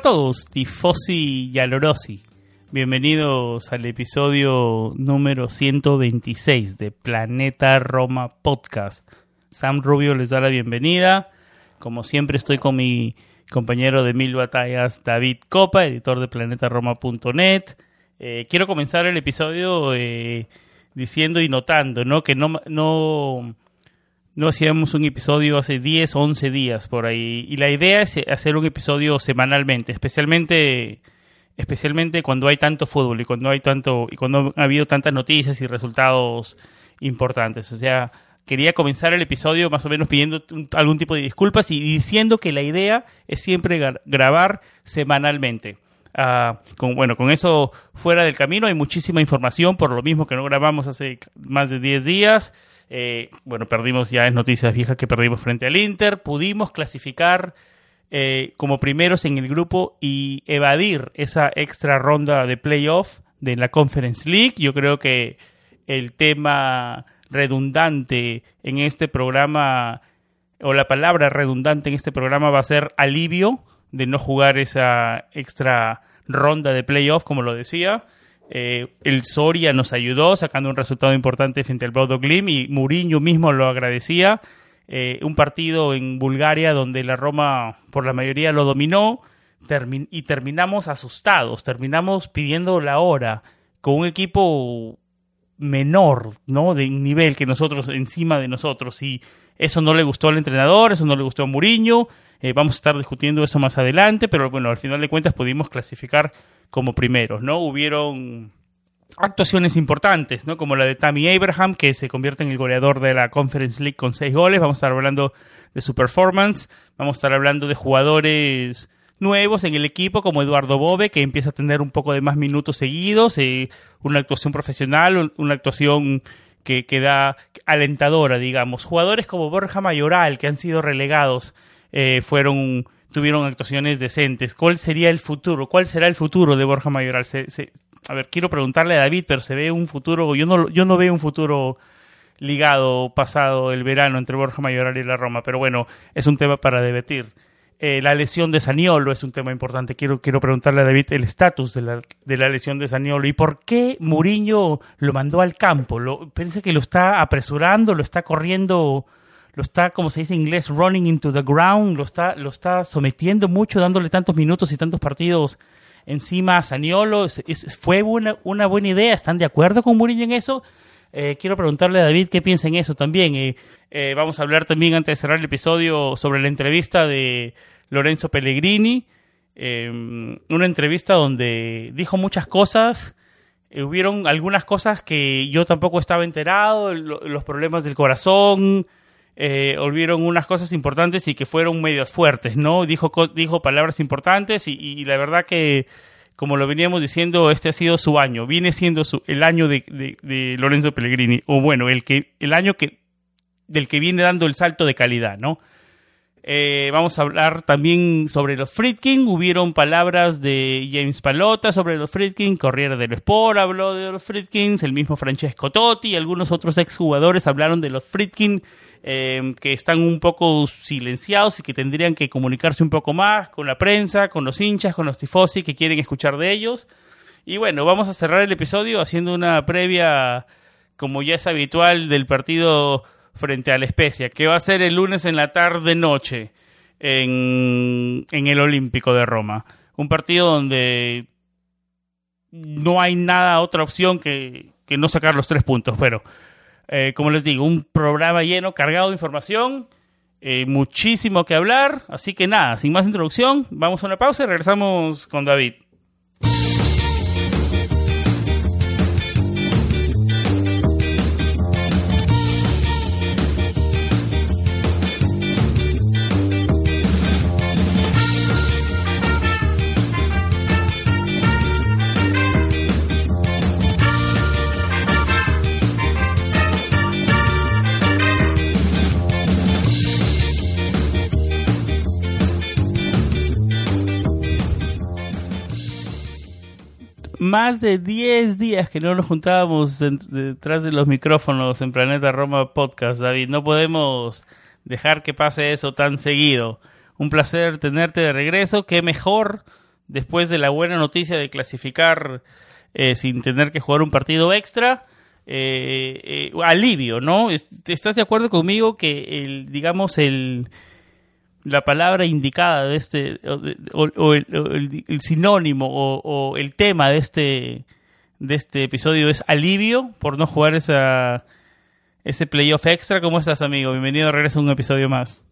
A todos, tifosi y alorosi. Bienvenidos al episodio número 126 de Planeta Roma Podcast. Sam Rubio les da la bienvenida. Como siempre estoy con mi compañero de mil batallas, David Copa, editor de planetaroma.net. Eh, quiero comenzar el episodio eh, diciendo y notando ¿no? que no, no no hacíamos un episodio hace 10 o 11 días por ahí. Y la idea es hacer un episodio semanalmente, especialmente especialmente cuando hay tanto fútbol y cuando hay tanto y cuando ha habido tantas noticias y resultados importantes. O sea, quería comenzar el episodio más o menos pidiendo algún tipo de disculpas y diciendo que la idea es siempre grabar semanalmente. Ah, con, bueno, con eso fuera del camino hay muchísima información, por lo mismo que no grabamos hace más de 10 días. Eh, bueno, perdimos ya en noticias viejas que perdimos frente al Inter. Pudimos clasificar eh, como primeros en el grupo y evadir esa extra ronda de playoff de la Conference League. Yo creo que el tema redundante en este programa, o la palabra redundante en este programa va a ser alivio de no jugar esa extra ronda de playoff, como lo decía. Eh, el Soria nos ayudó sacando un resultado importante frente al Bodo Glim y Mourinho mismo lo agradecía. Eh, un partido en Bulgaria donde la Roma por la mayoría lo dominó y terminamos asustados, terminamos pidiendo la hora con un equipo menor, ¿no? De nivel que nosotros, encima de nosotros. Y eso no le gustó al entrenador, eso no le gustó a Mourinho. Eh, vamos a estar discutiendo eso más adelante, pero bueno, al final de cuentas pudimos clasificar como primeros, ¿no? Hubieron actuaciones importantes, ¿no? Como la de Tammy Abraham, que se convierte en el goleador de la Conference League con seis goles. Vamos a estar hablando de su performance. Vamos a estar hablando de jugadores nuevos en el equipo, como Eduardo Bobe, que empieza a tener un poco de más minutos seguidos, eh, una actuación profesional, una actuación que, que, da alentadora, digamos. Jugadores como Borja Mayoral, que han sido relegados, eh, fueron tuvieron actuaciones decentes. ¿Cuál sería el futuro? ¿Cuál será el futuro de Borja Mayoral? a ver, quiero preguntarle a David, pero se ve un futuro, yo no, yo no veo un futuro ligado pasado el verano entre Borja Mayoral y la Roma, pero bueno, es un tema para debatir. Eh, la lesión de Saniolo es un tema importante. Quiero, quiero preguntarle a David el estatus de la, de la lesión de Saniolo y por qué Muriño lo mandó al campo. Lo, que lo está apresurando, lo está corriendo lo está, como se dice en inglés, running into the ground, lo está, lo está sometiendo mucho, dándole tantos minutos y tantos partidos encima a Saniolo. ¿Fue una, una, buena idea? ¿Están de acuerdo con Mourinho en eso? Eh, quiero preguntarle a David qué piensa en eso también. Eh, eh, vamos a hablar también, antes de cerrar el episodio, sobre la entrevista de Lorenzo Pellegrini. una entrevista donde dijo muchas cosas. hubieron algunas cosas que yo tampoco estaba enterado, los problemas del corazón, eh, olvidaron unas cosas importantes y que fueron medias fuertes, ¿no? Dijo, dijo palabras importantes y, la verdad que, como lo veníamos diciendo, este ha sido su año, viene siendo su, el año de, de, Lorenzo Pellegrini, o bueno, el, que, el año que, del que viene dando el salto de calidad, ¿no? Eh, vamos a hablar también sobre los Friedkin. Hubieron palabras de James Palota sobre los Friedkin. Corriere del Sport habló de los Friedkins. El mismo Francesco Totti y algunos otros exjugadores hablaron de los Friedkin eh, que están un poco silenciados y que tendrían que comunicarse un poco más con la prensa, con los hinchas, con los tifosi que quieren escuchar de ellos. Y bueno, vamos a cerrar el episodio haciendo una previa, como ya es habitual, del partido frente a la Especia, que va a ser el lunes en la tarde-noche en, en el Olímpico de Roma. Un partido donde no hay nada, otra opción que, que no sacar los tres puntos, pero eh, como les digo, un programa lleno, cargado de información. eh, muchísimo que hablar, así que nada, sin más introducción, vamos a una pausa y regresamos con David. Más de 10 días que no nos juntábamos detrás de los micrófonos en Planeta Roma Podcast, David. No podemos dejar que pase eso tan seguido. Un placer tenerte de regreso. Qué mejor después de la buena noticia de clasificar eh, sin tener que jugar un partido extra. Eh, eh, alivio, ¿no? ¿Estás de acuerdo conmigo que el, digamos, el la palabra indicada de este, o, el, sinónimo o, el tema de este, de este episodio es alivio por no jugar esa, ese playoff extra. ¿Cómo estás, amigo? Bienvenido a regreso a un episodio más.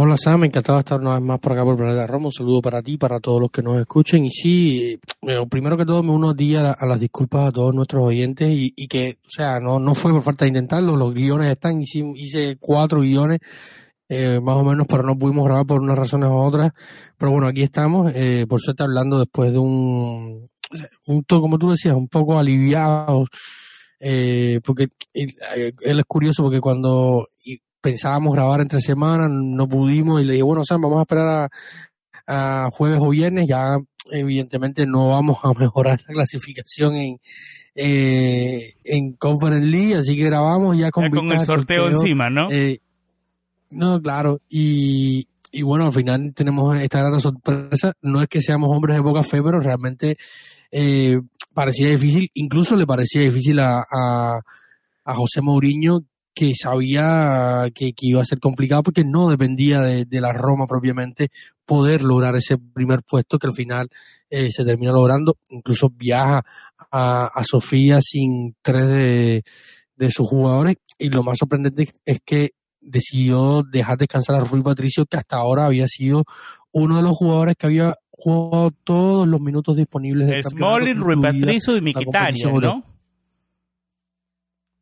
Hola Sam, encantado de estar una vez más por acá por Planeta Roma. Un saludo para ti, para todos los que nos escuchen. Y sí, eh, primero que todo me uno a ti a, las disculpas a todos nuestros oyentes y, que, o sea, no, no fue por falta de intentarlo, los guiones están, hice, hice cuatro guiones eh, más o menos, pero no pudimos grabar por unas razones u otras. Pero bueno, aquí estamos, eh, por suerte hablando después de un, un como tú decías, un poco aliviado, eh, porque él, es curioso porque cuando pensábamos grabar entre semanas, no pudimos y le dije, bueno, Sam, vamos a esperar a, a jueves o viernes, ya evidentemente no vamos a mejorar la clasificación en, eh, en Conference League, así que grabamos ya con, con el sorteo, encima, ¿no? Eh, no, claro. Y, y bueno, al final tenemos esta gran sorpresa. No es que seamos hombres de poca fe, pero realmente eh, parecía difícil. Incluso le parecía difícil a, a, José Mourinho, que sabía que, iba a ser complicado porque no dependía de, de, la Roma propiamente poder lograr ese primer puesto que al final eh, se terminó logrando. Incluso viaja a, a Sofía sin tres de, de sus jugadores y lo más sorprendente es que decidió dejar descansar a Rui Patricio, que hasta ahora había sido uno de los jugadores que había jugado todos los minutos disponibles del Smalling, Rui Patricio y Mikitarian, ¿no?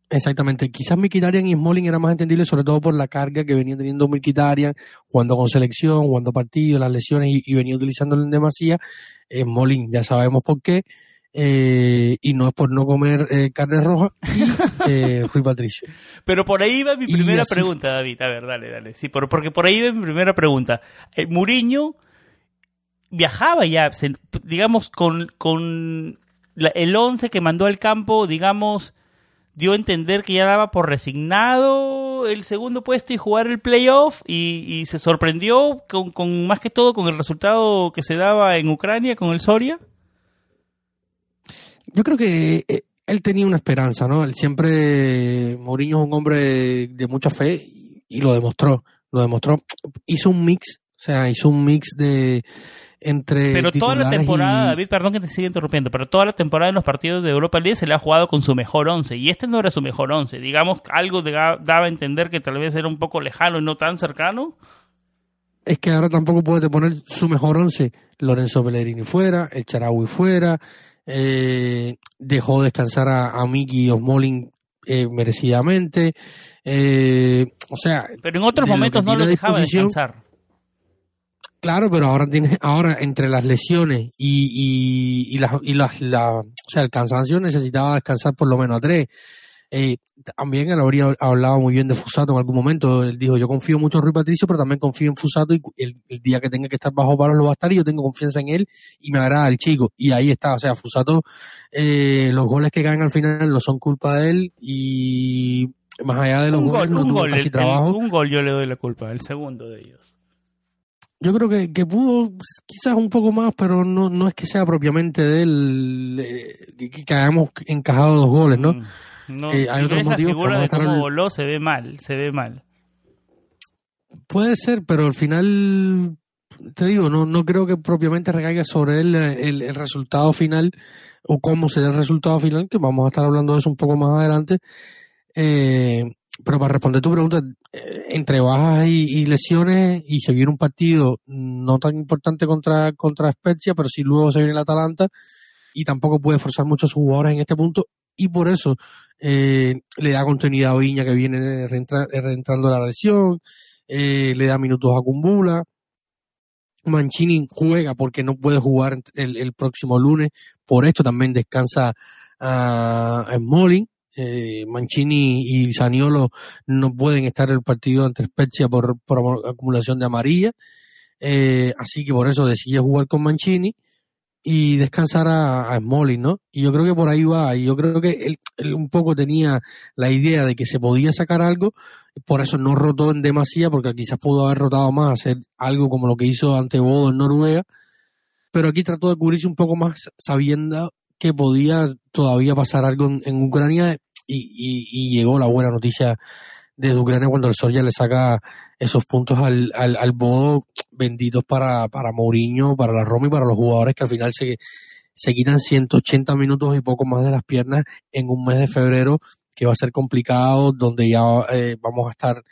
Exactamente, quizás Mikitarian y Smalling era más entendible sobre todo por la carga que venía teniendo Mikitarian jugando con selección, jugando partidos, las lesiones y, venía utilizándolo en demasía. Smalling ya sabemos por qué, eh, y no es por no comer eh, carne roja y eh, Rui Patricio. Pero por ahí va mi primera pregunta, David. A ver, dale, dale. Sí, porque por ahí va mi primera pregunta. Eh, Muriño viajaba ya, digamos, con, con el 11 que mandó al campo, digamos, dio a entender que ya daba por resignado el segundo puesto y jugar el playoff y, y se sorprendió con, con, más que todo con el resultado que se daba en Ucrania con el Soria yo creo que eh, él tenía una esperanza, ¿no? Él siempre, Mourinho es un hombre de mucha fe y lo demostró, lo demostró. Hizo un mix, o sea, hizo un mix de entre Pero toda la temporada, David, perdón que te siga interrumpiendo, pero toda la temporada en los partidos de Europa League se le ha jugado con su mejor once y este no era su mejor once. Digamos, algo daba a entender que tal vez era un poco lejano y no tan cercano. Es que ahora tampoco puede poner su mejor once. Lorenzo Pellegrini fuera, el Charaui fuera, eh, dejó descansar a, a Mickey Osmolin eh, merecidamente. Eh, o sea. Pero en otros momentos no lo dejaba descansar. Claro, pero ahora tiene, ahora entre las lesiones y, y, y, las, y las, la, o sea, el cansancio necesitaba descansar por lo menos a tres. Eh, también él habría hablado muy bien de Fusato en algún momento. Él dijo, yo confío mucho en Rui Patricio, pero también confío en Fusato y el, día que tenga que estar bajo palos lo va a estar y yo tengo confianza en él y me agrada el chico. Y ahí está, o sea, Fusato, eh, los goles que caen al final no son culpa de él y más allá de los goles no tuvo casi trabajo. un gol yo le doy la culpa, el segundo de ellos. Yo creo que, que pudo quizás un poco más, pero no, no es que sea propiamente de él eh, que, hayamos encajado dos goles, ¿no? Mm. No, eh, hay otros motivos la figura de cómo voló, se ve mal, se ve mal. Puede ser, pero al final, te digo, no, no creo que propiamente recaiga sobre él el, el, resultado final o cómo será el resultado final, que vamos a estar hablando de eso un poco más adelante. Eh, pero para responder tu pregunta, eh, entre bajas y, lesiones y seguir un partido no tan importante contra, contra Spezia, pero si luego se viene el Atalanta y tampoco puede forzar mucho a sus jugadores en este punto y por eso eh, le da continuidad a Viña que viene reentrando la lesión, eh, le da minutos a Cumbula. Mancini juega porque no puede jugar el, próximo lunes, por esto también descansa a, a eh, Mancini y Saniolo no pueden estar en el partido ante Spezia por, acumulación de amarilla. Eh, así que por eso decidí jugar con Mancini y descansar a, a Smolin, ¿no? Y yo creo que por ahí va. Y yo creo que él, un poco tenía la idea de que se podía sacar algo, por eso no rotó en demasía, porque quizás pudo haber rotado más, hacer algo como lo que hizo ante Bodo en Noruega. Pero aquí trató de cubrirse un poco más sabiendo que podía todavía pasar algo en Ucrania y, y, llegó la buena noticia de Ucrania cuando el Soria le saca esos puntos al, al, al Bodo benditos para, para Mourinho, para la Roma y para los jugadores que al final se, se quitan 180 minutos y poco más de las piernas en un mes de febrero que va a ser complicado, donde ya eh, vamos a estar, o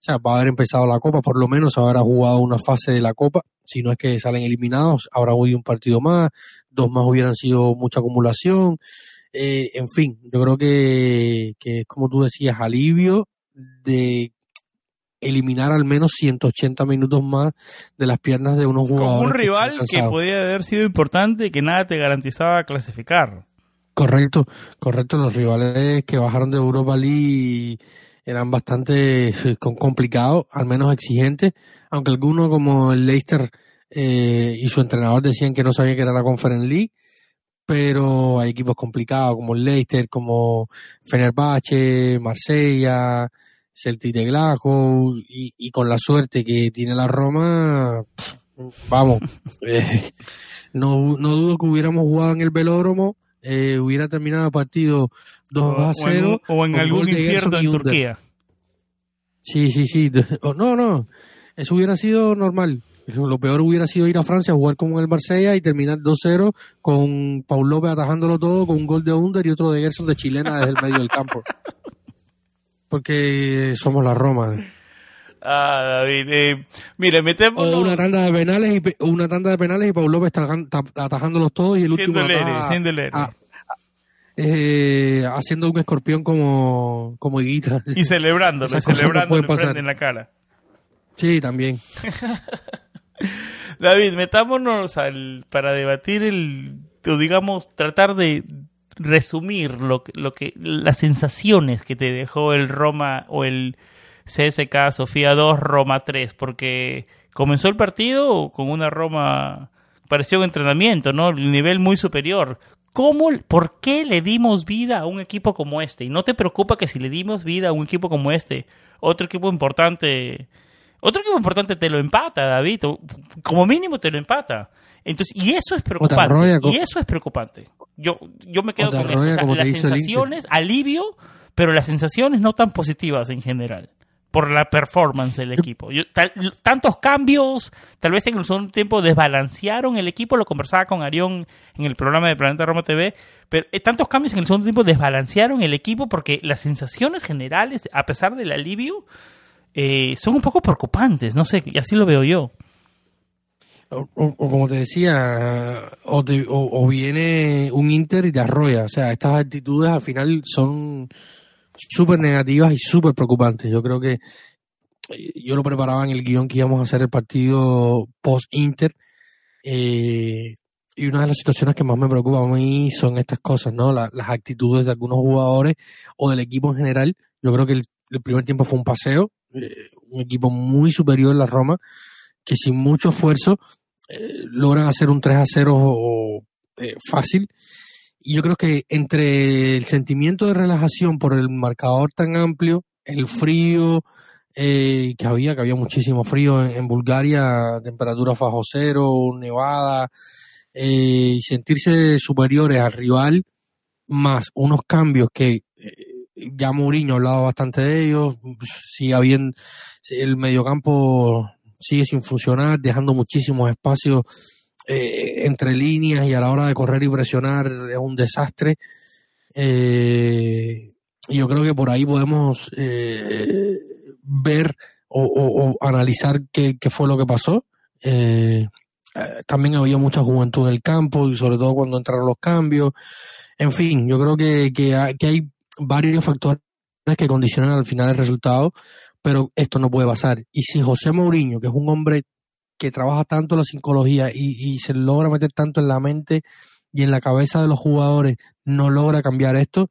sea, va a haber empezado la Copa, por lo menos habrá jugado una fase de la Copa, si no es que salen eliminados, habrá hoy un partido más, dos más hubieran sido mucha acumulación, eh, en fin, yo creo que, que como tú decías, alivio de eliminar al menos 180 minutos más de las piernas de unos jugadores. Como un rival que, podía haber sido importante y que nada te garantizaba clasificar. Correcto, correcto. Los rivales que bajaron de Europa League eran bastante eh, complicados, al menos exigentes, aunque algunos como el Leicester eh, y su entrenador decían que no sabía que era la Conference League pero hay equipos complicados como el Leicester, como Fenerbahce, Marsella, Celtic de Glasgow y, con la suerte que tiene la Roma, vamos, eh, no, no dudo que hubiéramos jugado en el velódromo, eh, hubiera terminado el partido 2 a 0. O en, algún infierno en Turquía. Sí, sí, sí. No, no. Eso hubiera sido normal. Lo peor hubiera sido ir a Francia a jugar con el Marsella y terminar 2-0 con Paul López atajándolo todo con un gol de Under y otro de Gerson de chilena desde el medio del campo. Porque somos la Roma. Ah, David. Eh, mire, metemos. una tanda de penales y una tanda de penales y Paul López atajándolos todos y el último eh, haciendo un escorpión como como Higuita. Y celebrándolo, celebrando en la cara. Sí, también. David, metámonos al, para debatir el, o digamos, tratar de resumir lo, lo que, las sensaciones que te dejó el Roma o el CSK Sofía 2, Roma 3, porque comenzó el partido con una Roma, pareció un entrenamiento, ¿no? El nivel muy superior. ¿Cómo, por qué le dimos vida a un equipo como este? Y no te preocupa que si le dimos vida a un equipo como este, otro equipo importante otro equipo importante te lo empata, David. Como mínimo te lo empata. Entonces, y eso es preocupante. y eso es preocupante. Yo, yo me quedo con eso. las sensaciones, alivio, pero las sensaciones no tan positivas en general. Por la performance del equipo. tantos cambios, tal vez en el segundo tiempo desbalancearon el equipo. Lo conversaba con Arión en el programa de Planeta Roma TV. Pero eh, tantos cambios en el segundo tiempo desbalancearon el equipo porque las sensaciones generales, a pesar del alivio, eh, son un poco preocupantes, no sé, y así lo veo yo. O, como te decía, o, viene un Inter y te arrolla. O sea, estas actitudes al final son súper negativas y súper preocupantes. Yo creo que eh, yo lo preparaba en el guion que íbamos a hacer el partido post-Inter. Eh, y una de las situaciones que más me preocupa a mí son estas cosas, ¿no? las actitudes de algunos jugadores o del equipo en general. Yo creo que el primer tiempo fue un paseo, eh, un equipo muy superior en la Roma, que sin mucho esfuerzo eh, logran hacer un 3 a 0 eh, fácil. Y yo creo que entre el sentimiento de relajación por el marcador tan amplio, el frío que había, que había muchísimo frío en, Bulgaria, temperatura bajo cero, nevada, y sentirse superiores al rival, más unos cambios que ya Mourinho hablaba bastante de ellos, sigue bien el mediocampo sigue sin funcionar, dejando muchísimos espacios eh, entre líneas y a la hora de correr y presionar es un desastre. Eh, yo creo que por ahí podemos eh, ver o, analizar qué, fue lo que pasó. Eh, también había mucha juventud del campo y sobre todo cuando entraron los cambios. En fin, yo creo que, que, hay, varios factores que condicionan al final el resultado, pero esto no puede pasar. Y si José Mourinho, que es un hombre que trabaja tanto la psicología y, se logra meter tanto en la mente y en la cabeza de los jugadores, no logra cambiar esto,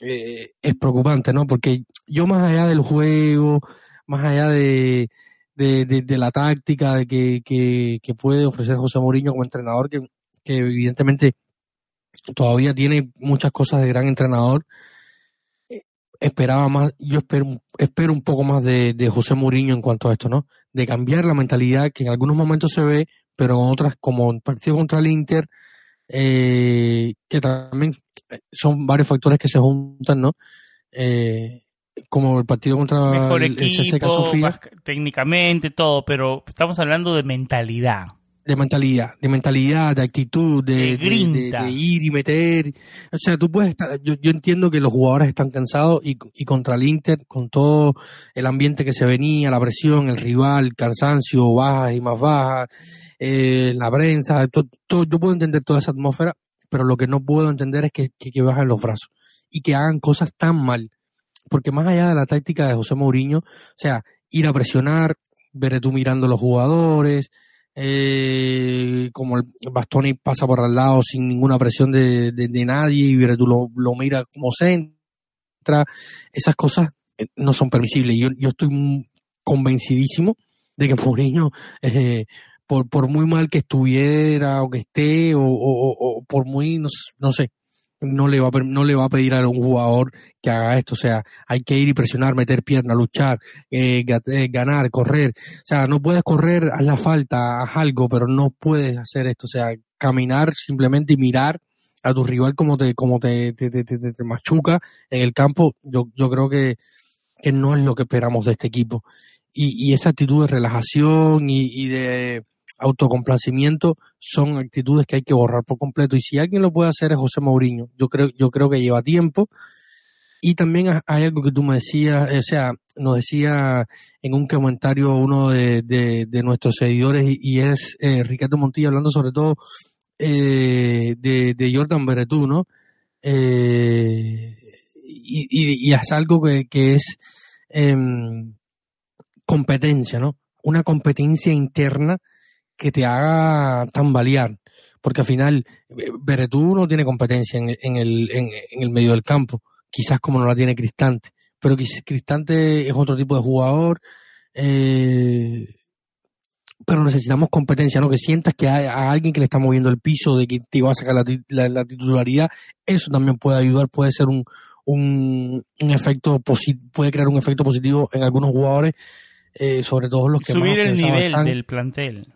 eh, es preocupante, ¿no? Porque yo más allá del juego, más allá de, la táctica que, que, puede ofrecer José Mourinho como entrenador, que, que evidentemente todavía tiene muchas cosas de gran entrenador, esperaba más, yo espero, espero un poco más de, de José Mourinho en cuanto a esto, ¿no? De cambiar la mentalidad que en algunos momentos se ve, pero en otras, como en partido contra el Inter, eh, que también son varios factores que se juntan, ¿no? Eh, como el partido contra Mejor el, equipo, Sofía. técnicamente todo, pero estamos hablando de mentalidad. De mentalidad, de mentalidad, de actitud, de, de, ir y meter. O sea, tú puedes estar. Yo, yo entiendo que los jugadores están cansados y, y, contra el Inter, con todo el ambiente que se venía, la presión, el rival, cansancio, bajas y más bajas, eh, la prensa, todo, yo puedo entender toda esa atmósfera, pero lo que no puedo entender es que, que, bajen los brazos y que hagan cosas tan mal. Porque más allá de la táctica de José Mourinho, o sea, ir a presionar, ver tú mirando a los jugadores, eh, como el Bastoni pasa por al lado sin ninguna presión de, de, nadie y tú lo, lo mira como centra, esas cosas eh, no son permisibles. Yo, yo estoy convencidísimo de que Mourinho eh, por, por muy mal que estuviera o que esté, o, por muy, no, sé, no le, va a, no le va a pedir a un jugador que haga esto. O sea, hay que ir y presionar, meter pierna, luchar, eh, eh, ganar, correr. O sea, no puedes correr, haz la falta, haz algo, pero no puedes hacer esto. O sea, caminar simplemente y mirar a tu rival como te, como te, te, te, te machuca en el campo, yo, yo creo que, que no es lo que esperamos de este equipo. Y, y esa actitud de relajación y, y de autocomplacimiento son actitudes que hay que borrar por completo. Y si alguien lo puede hacer es José Mourinho. Yo creo, yo creo que lleva tiempo. Y también hay algo que tú me decías, o sea, nos decía en un comentario uno de, de, nuestros seguidores y, es eh, Ricardo Montilla hablando sobre todo eh, de, Jordan Beretú, ¿no? Eh, y, y, es algo que, que es em, competencia, ¿no? Una competencia interna que te haga tambalear, porque al final eh, Beretú no tiene competencia en, en, el, en, el medio del campo, quizás como no la tiene Cristante, pero Cristante es otro tipo de jugador, eh, pero necesitamos competencia, ¿no? Que sientas que hay a alguien que le está moviendo el piso, de que te va a sacar la, titularidad, eso también puede ayudar, puede ser un, un, un efecto puede crear un efecto positivo en algunos jugadores, eh, sobre todo los que subir el nivel del plantel.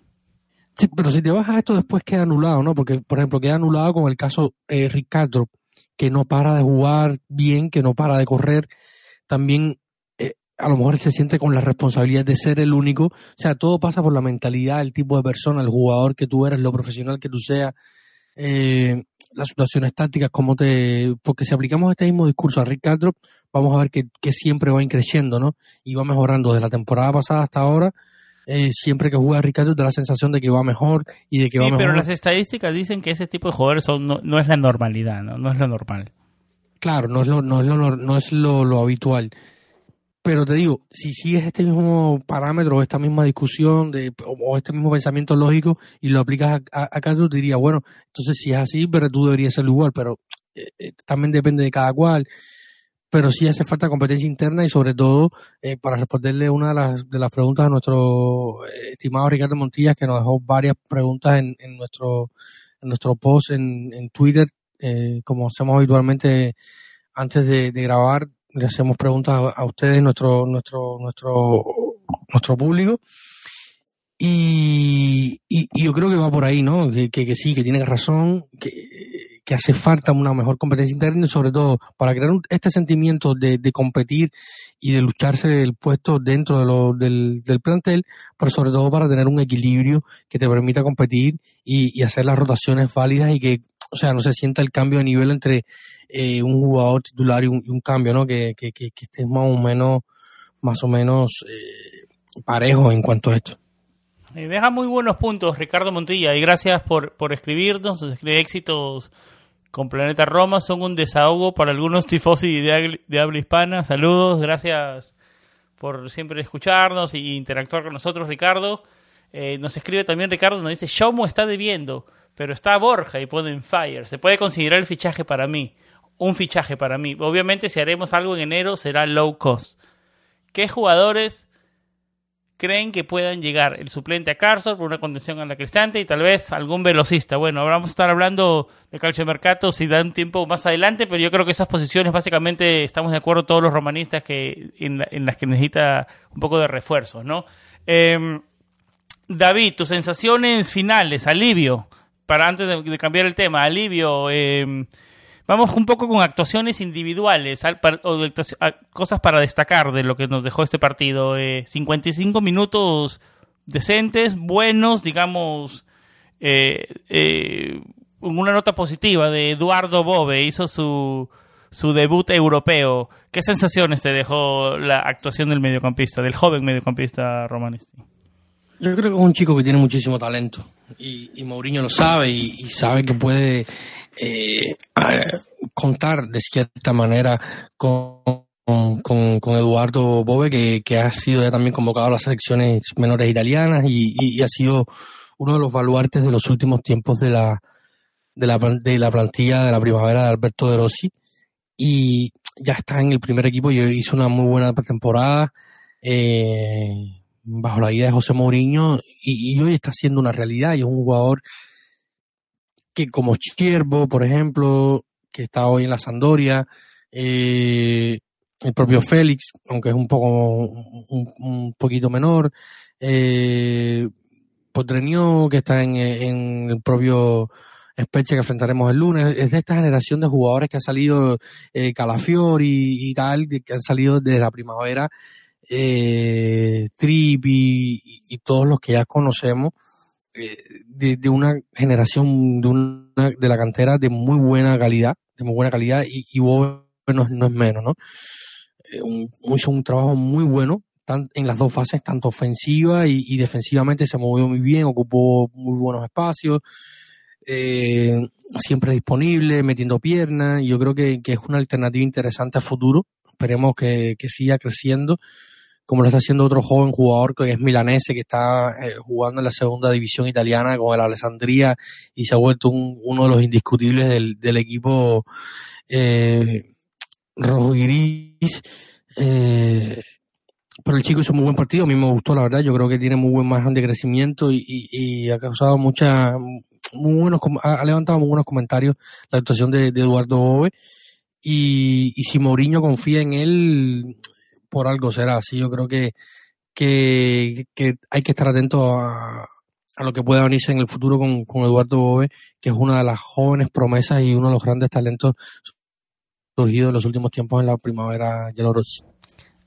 Sí, pero si te bajas esto después queda anulado, ¿no? Porque, por ejemplo, queda anulado con el caso eh, Ricardo, que no para de jugar bien, que no para de correr. También eh, a lo mejor se siente con la responsabilidad de ser el único. O sea, todo pasa por la mentalidad, el tipo de persona, el jugador que tú eres, lo profesional que tú seas, eh, las situaciones tácticas, cómo te... Porque si aplicamos este mismo discurso a Ricardo, vamos a ver que, que siempre va increciendo, ¿no? Y va mejorando desde la temporada pasada hasta ahora eh, siempre que juega Ricardo te da la sensación de que va mejor y de que va mejor. pero las estadísticas dicen que ese tipo de jugadores son, no, es la normalidad, ¿no? no es lo normal. Claro, no es lo, no es lo, no es lo, habitual. Pero te digo, si sigues este mismo parámetro, esta misma discusión de, o, este mismo pensamiento lógico y lo aplicas a, a, te diría, bueno, entonces si es así, pero tú deberías ser igual, pero eh, eh, también depende de cada cual pero sí hace falta competencia interna y sobre todo eh, para responderle una de las, de las preguntas a nuestro eh, estimado Ricardo Montillas que nos dejó varias preguntas en, en nuestro en nuestro post en, en Twitter eh, como hacemos habitualmente antes de, grabar le hacemos preguntas a, ustedes nuestro nuestro nuestro nuestro público y, y, yo creo que va por ahí, ¿no? Que, que, que sí, que tiene razón, que que hace falta una mejor competencia interna y sobre todo para crear este sentimiento de, competir y de lucharse el puesto dentro de lo, del, del, plantel, pero sobre todo para tener un equilibrio que te permita competir y, hacer las rotaciones válidas y que o sea, no se sienta el cambio de nivel entre eh, un jugador titular y un, cambio, ¿no? Que, que, que, esté más o menos, más o menos eh, parejo en cuanto a esto. deja muy buenos puntos Ricardo Montilla y gracias por, por escribirnos, escribe éxitos con Planeta Roma, son un desahogo para algunos tifosi de, de habla hispana. Saludos, gracias por siempre escucharnos y interactuar con nosotros, Ricardo. Eh, nos escribe también Ricardo, nos dice, Showmo está debiendo, pero está Borja y pone en Fire. Se puede considerar el fichaje para mí, un fichaje para mí. Obviamente si haremos algo en enero será low cost. ¿Qué jugadores creen que puedan llegar? El suplente a Carson por una condición a la cristante y tal vez algún velocista. Bueno, ahora vamos a estar hablando de calcio mercado si da un tiempo más adelante, pero yo creo que esas posiciones básicamente estamos de acuerdo todos los romanistas que en, las que necesita un poco de refuerzos, ¿no? Eh, David, tus sensaciones finales, alivio, para antes de, cambiar el tema, alivio. Em, vamos un poco con actuaciones individuales o cosas para destacar de lo que nos dejó este partido. 55 eh, minutos decentes, buenos, digamos, eh, eh, una nota positiva de Eduardo Bove, hizo su, su debut europeo. ¿Qué sensaciones te dejó la actuación del mediocampista, del joven mediocampista romanisti? Yo creo que es un chico que tiene muchísimo talento y, y Mourinho lo sabe y, sabe que puede eh, contar de cierta manera con, con, Eduardo Bove, que, que, ha sido ya también convocado a las selecciones menores italianas y, ha sido uno de los baluartes de los últimos tiempos de la, de la, de la plantilla de la primavera de Alberto De Rossi y ya está en el primer equipo y hizo una muy buena pretemporada. Eh, bajo la idea de José Mourinho y, hoy está siendo una realidad y es un jugador que como Chiervo, por ejemplo, que está hoy en la Sandoria, eh, el propio Félix, aunque es un poco un, poquito menor, eh, que está en, el propio Spezia que enfrentaremos el lunes, es de esta generación de jugadores que ha salido eh, Calafiori y tal, que han salido desde la primavera eh, Trip y, todos los que ya conocemos, eh, de, una generación de, una, de la cantera de muy buena calidad, de muy buena calidad, y, y no, es menos, ¿no? Eh, un, hizo un trabajo muy bueno en las dos fases, tanto ofensiva y, defensivamente se movió muy bien, ocupó muy buenos espacios, eh, siempre disponible, metiendo piernas, yo creo que, es una alternativa interesante a futuro, esperemos que, que siga creciendo como lo está haciendo otro joven jugador que es milanese, que está eh, jugando en la segunda división italiana con el Alessandria y se ha vuelto uno de los indiscutibles del, equipo eh, rojo gris. Eh, pero el chico hizo un muy buen partido, a mí me gustó la verdad, yo creo que tiene muy buen margen de crecimiento y, ha causado mucha, muy buenos, ha levantado muy buenos comentarios la actuación de, Eduardo Bove y si Mourinho confía en él, por algo será así. Yo creo que, que, hay que estar atento a, lo que pueda venirse en el futuro con, Eduardo Bove, que es una de las jóvenes promesas y uno de los grandes talentos surgidos en los últimos tiempos en la primavera Yelorossi.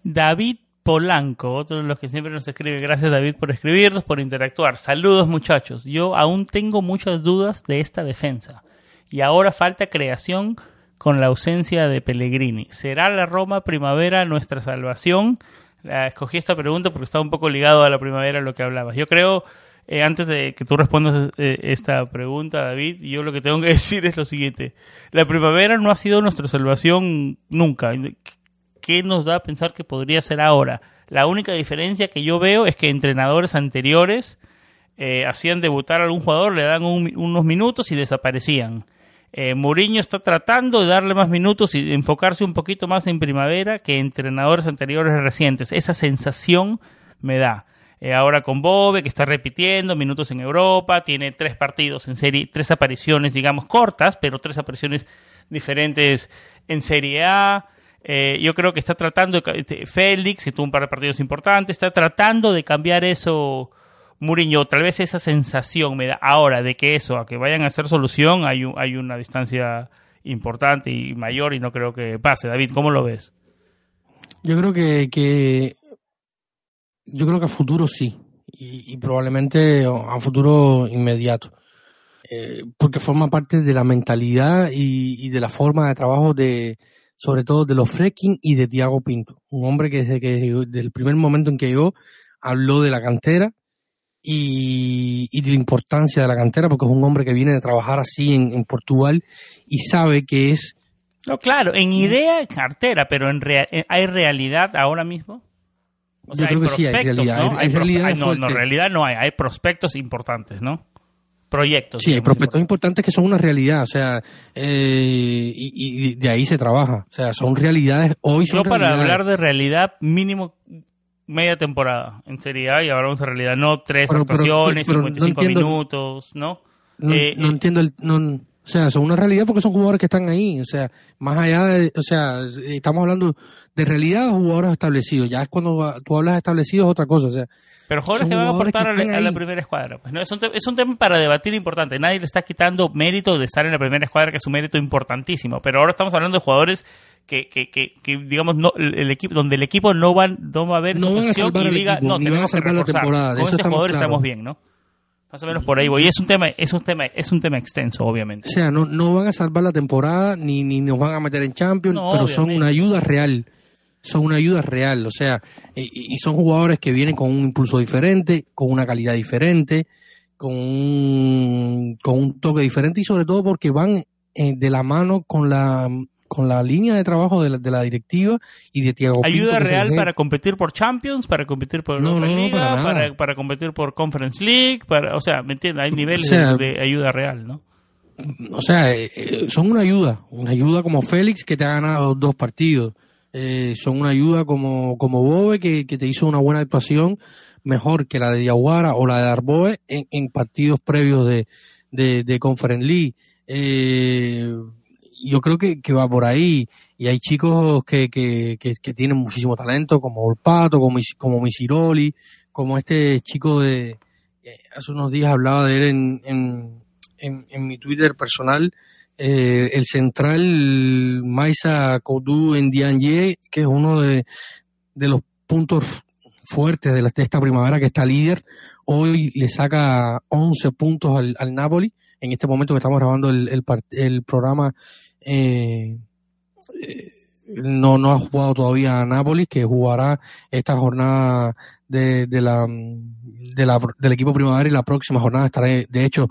David Polanco, otro de los que siempre nos escribe. Gracias David por escribirnos, por interactuar. Saludos muchachos. Yo aún tengo muchas dudas de esta defensa. Y ahora falta creación con la ausencia de Pellegrini. ¿Será la Roma primavera nuestra salvación? escogí esta pregunta porque está un poco ligado a la primavera lo que hablabas. Yo creo, eh, antes de que tú respondas eh, esta pregunta, David, yo lo que tengo que decir es lo siguiente. La primavera no ha sido nuestra salvación nunca. ¿Qué nos da a pensar que podría ser ahora? La única diferencia que yo veo es que entrenadores anteriores eh, hacían debutar a algún jugador, le dan unos minutos y desaparecían. Eh, Mourinho está tratando de darle más minutos y enfocarse un poquito más en primavera que entrenadores anteriores recientes. Esa sensación me da. Eh, ahora con Bobe, que está repitiendo minutos en Europa, tiene tres partidos en serie, tres apariciones, digamos, cortas, pero tres apariciones diferentes en Serie A. Eh, yo creo que está tratando, de, este, Félix, que tuvo un par de partidos importantes, está tratando de cambiar eso Muriño, tal vez esa sensación me da ahora de que eso, a que vayan a hacer solución, hay, hay una distancia importante y mayor y no creo que pase. David, ¿cómo lo ves? Yo creo que, yo creo que a futuro sí y, probablemente a futuro inmediato. eh, porque forma parte de la mentalidad y, y, de la forma de trabajo de, sobre todo de los Freking y de Tiago Pinto, un hombre que desde que desde el primer momento en que llegó habló de la cantera y, y, de la importancia de la cantera, porque es un hombre que viene de trabajar así en, en Portugal y sabe que es no, claro, en idea cartera, pero en rea ¿hay realidad ahora mismo? O sea, Yo creo hay que prospectos, sí, hay realidad. ¿no? Hay, hay realidad no, no, realidad no hay, hay prospectos importantes, ¿no? Proyectos. Sí, hay prospectos importantes que son una realidad, o sea, eh, y, y, de ahí se trabaja, o sea, son realidades, hoy son Yo para realidades. hablar de realidad, mínimo media temporada en Serie A y hablamos de realidad, no tres Pero- pero- actuaciones, pero no 55 entiendo- minutos, ¿no? No, Eh, no entiendo el, no, o sea, son una realidad porque son jugadores que están ahí, o sea, más allá de, o sea, estamos hablando de realidad o jugadores establecidos, ya es cuando tú hablas de establecidos es otra cosa, o sea, Pero jugadores que van a aportar a la, a primera escuadra. Pues, ¿no? es, un es un tema para debatir importante. Nadie le está quitando mérito de estar en la primera escuadra, que es un mérito importantísimo. Pero ahora estamos hablando de jugadores que, que, que, que, digamos, no, el, equipo, donde el equipo no va, no va a ver No van a situación salvar y al diga, equipo, no, ni van a salvar la temporada, de Con este jugador estamos bien, ¿no? Más o menos por ahí voy. Y es un tema, es un tema, es un tema extenso, obviamente. o sea, no, no van a salvar la temporada ni, ni nos van a meter en Champions, No, pero son una ayuda real, son una ayuda real, o sea, y, y son jugadores que vienen con un impulso diferente, con una calidad diferente, con un, con un toque diferente y sobre todo porque van eh, de la mano con la con la línea de trabajo de la, de la directiva y de Tiago Ayuda real para competir por Champions, para competir por No, Europa no, no, Liga, para para, para competir por Conference League, para, o sea, ¿me entiendes? Hay niveles O sea, de, de ayuda real, ¿no? o sea, eh, eh, son una ayuda, una ayuda como Félix que te ha ganado dos partidos, Eh, son una ayuda como, como Bobe que, que te hizo una buena actuación mejor que la de Diaguara o la de Arboe en, en partidos previos de, de, de Conference League. Eh, yo creo que, que va por ahí. Y hay chicos que, que, que, tienen muchísimo talento como Olpato, como, como Misiroli, como este chico de, eh, hace unos días hablaba de él en, en, en, mi Twitter personal, eh, el central Maisa Koudou en Dianye, que es uno de, de los puntos fuertes de, la- de esta primavera que está líder, hoy le saca 11 puntos al, al Napoli, en este momento que estamos grabando el, el programa, eh, eh, no, no ha jugado todavía a Nápoles, que jugará esta jornada de, de la, de la, del equipo primavera y la próxima jornada estará, de hecho,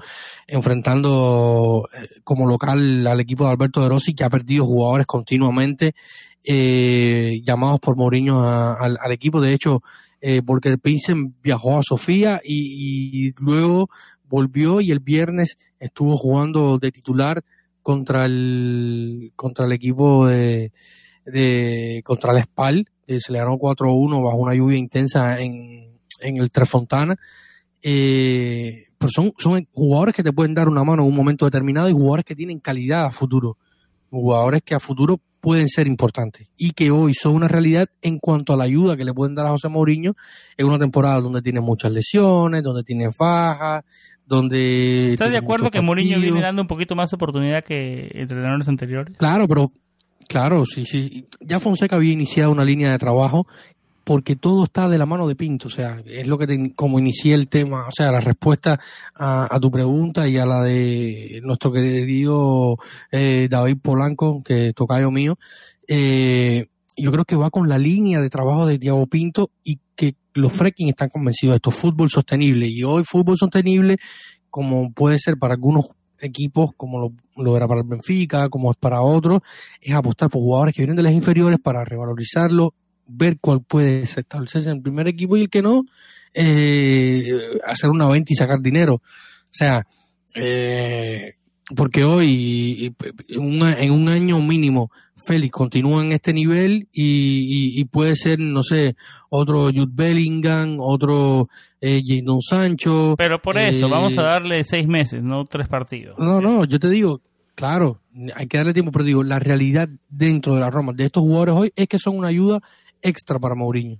enfrentando eh, como local al equipo de Alberto De Rossi, que ha perdido jugadores continuamente, llamados por Mourinho al equipo. De hecho, eh, Volker Pinsen viajó a Sofía y, y luego volvió y el viernes estuvo jugando de titular contra el contra el equipo de, de contra el Spal, que se le ganó 4-1 bajo una lluvia intensa en, en el Trefontana. Eh, pero son, son jugadores que te pueden dar una mano en un momento determinado y jugadores que tienen calidad a futuro. Jugadores que a futuro pueden ser importantes y que hoy son una realidad en cuanto a la ayuda que le pueden dar a José Mourinho en una temporada donde tiene muchas lesiones, donde tiene bajas, donde... ¿Estás de acuerdo que Mourinho viene dando un poquito más de oportunidad que entrenadores anteriores? Claro, pero claro, sí, sí. Ya Fonseca había iniciado una línea de trabajo porque todo está de la mano de Pinto, o sea, es lo que te- como inicié el tema, o sea, la respuesta a, tu pregunta y a la de nuestro querido eh, David Polanco, que tocayo mío, eh, yo creo que va con la línea de trabajo de Tiago Pinto y que los fracking están convencidos de esto, fútbol sostenible. Y hoy fútbol sostenible como puede ser para algunos equipos como lo era para el Benfica, como es para otros, es apostar por jugadores que vienen de las inferiores para revalorizarlo, ver cuál puede establecerse en el primer equipo y el que no, eh, hacer una venta y sacar dinero. O sea, eh, porque hoy, en un, año mínimo, Félix continúa en este nivel y, y- y puede ser, no sé, otro Jude Bellingham, otro eh, Jadon Sancho. Pero por eso, eh, vamos a darle seis meses, no tres partidos. no, no, yo te digo, claro, hay que darle tiempo, pero digo, la realidad dentro de la Roma de estos jugadores hoy es que son una ayuda extra para Mourinho.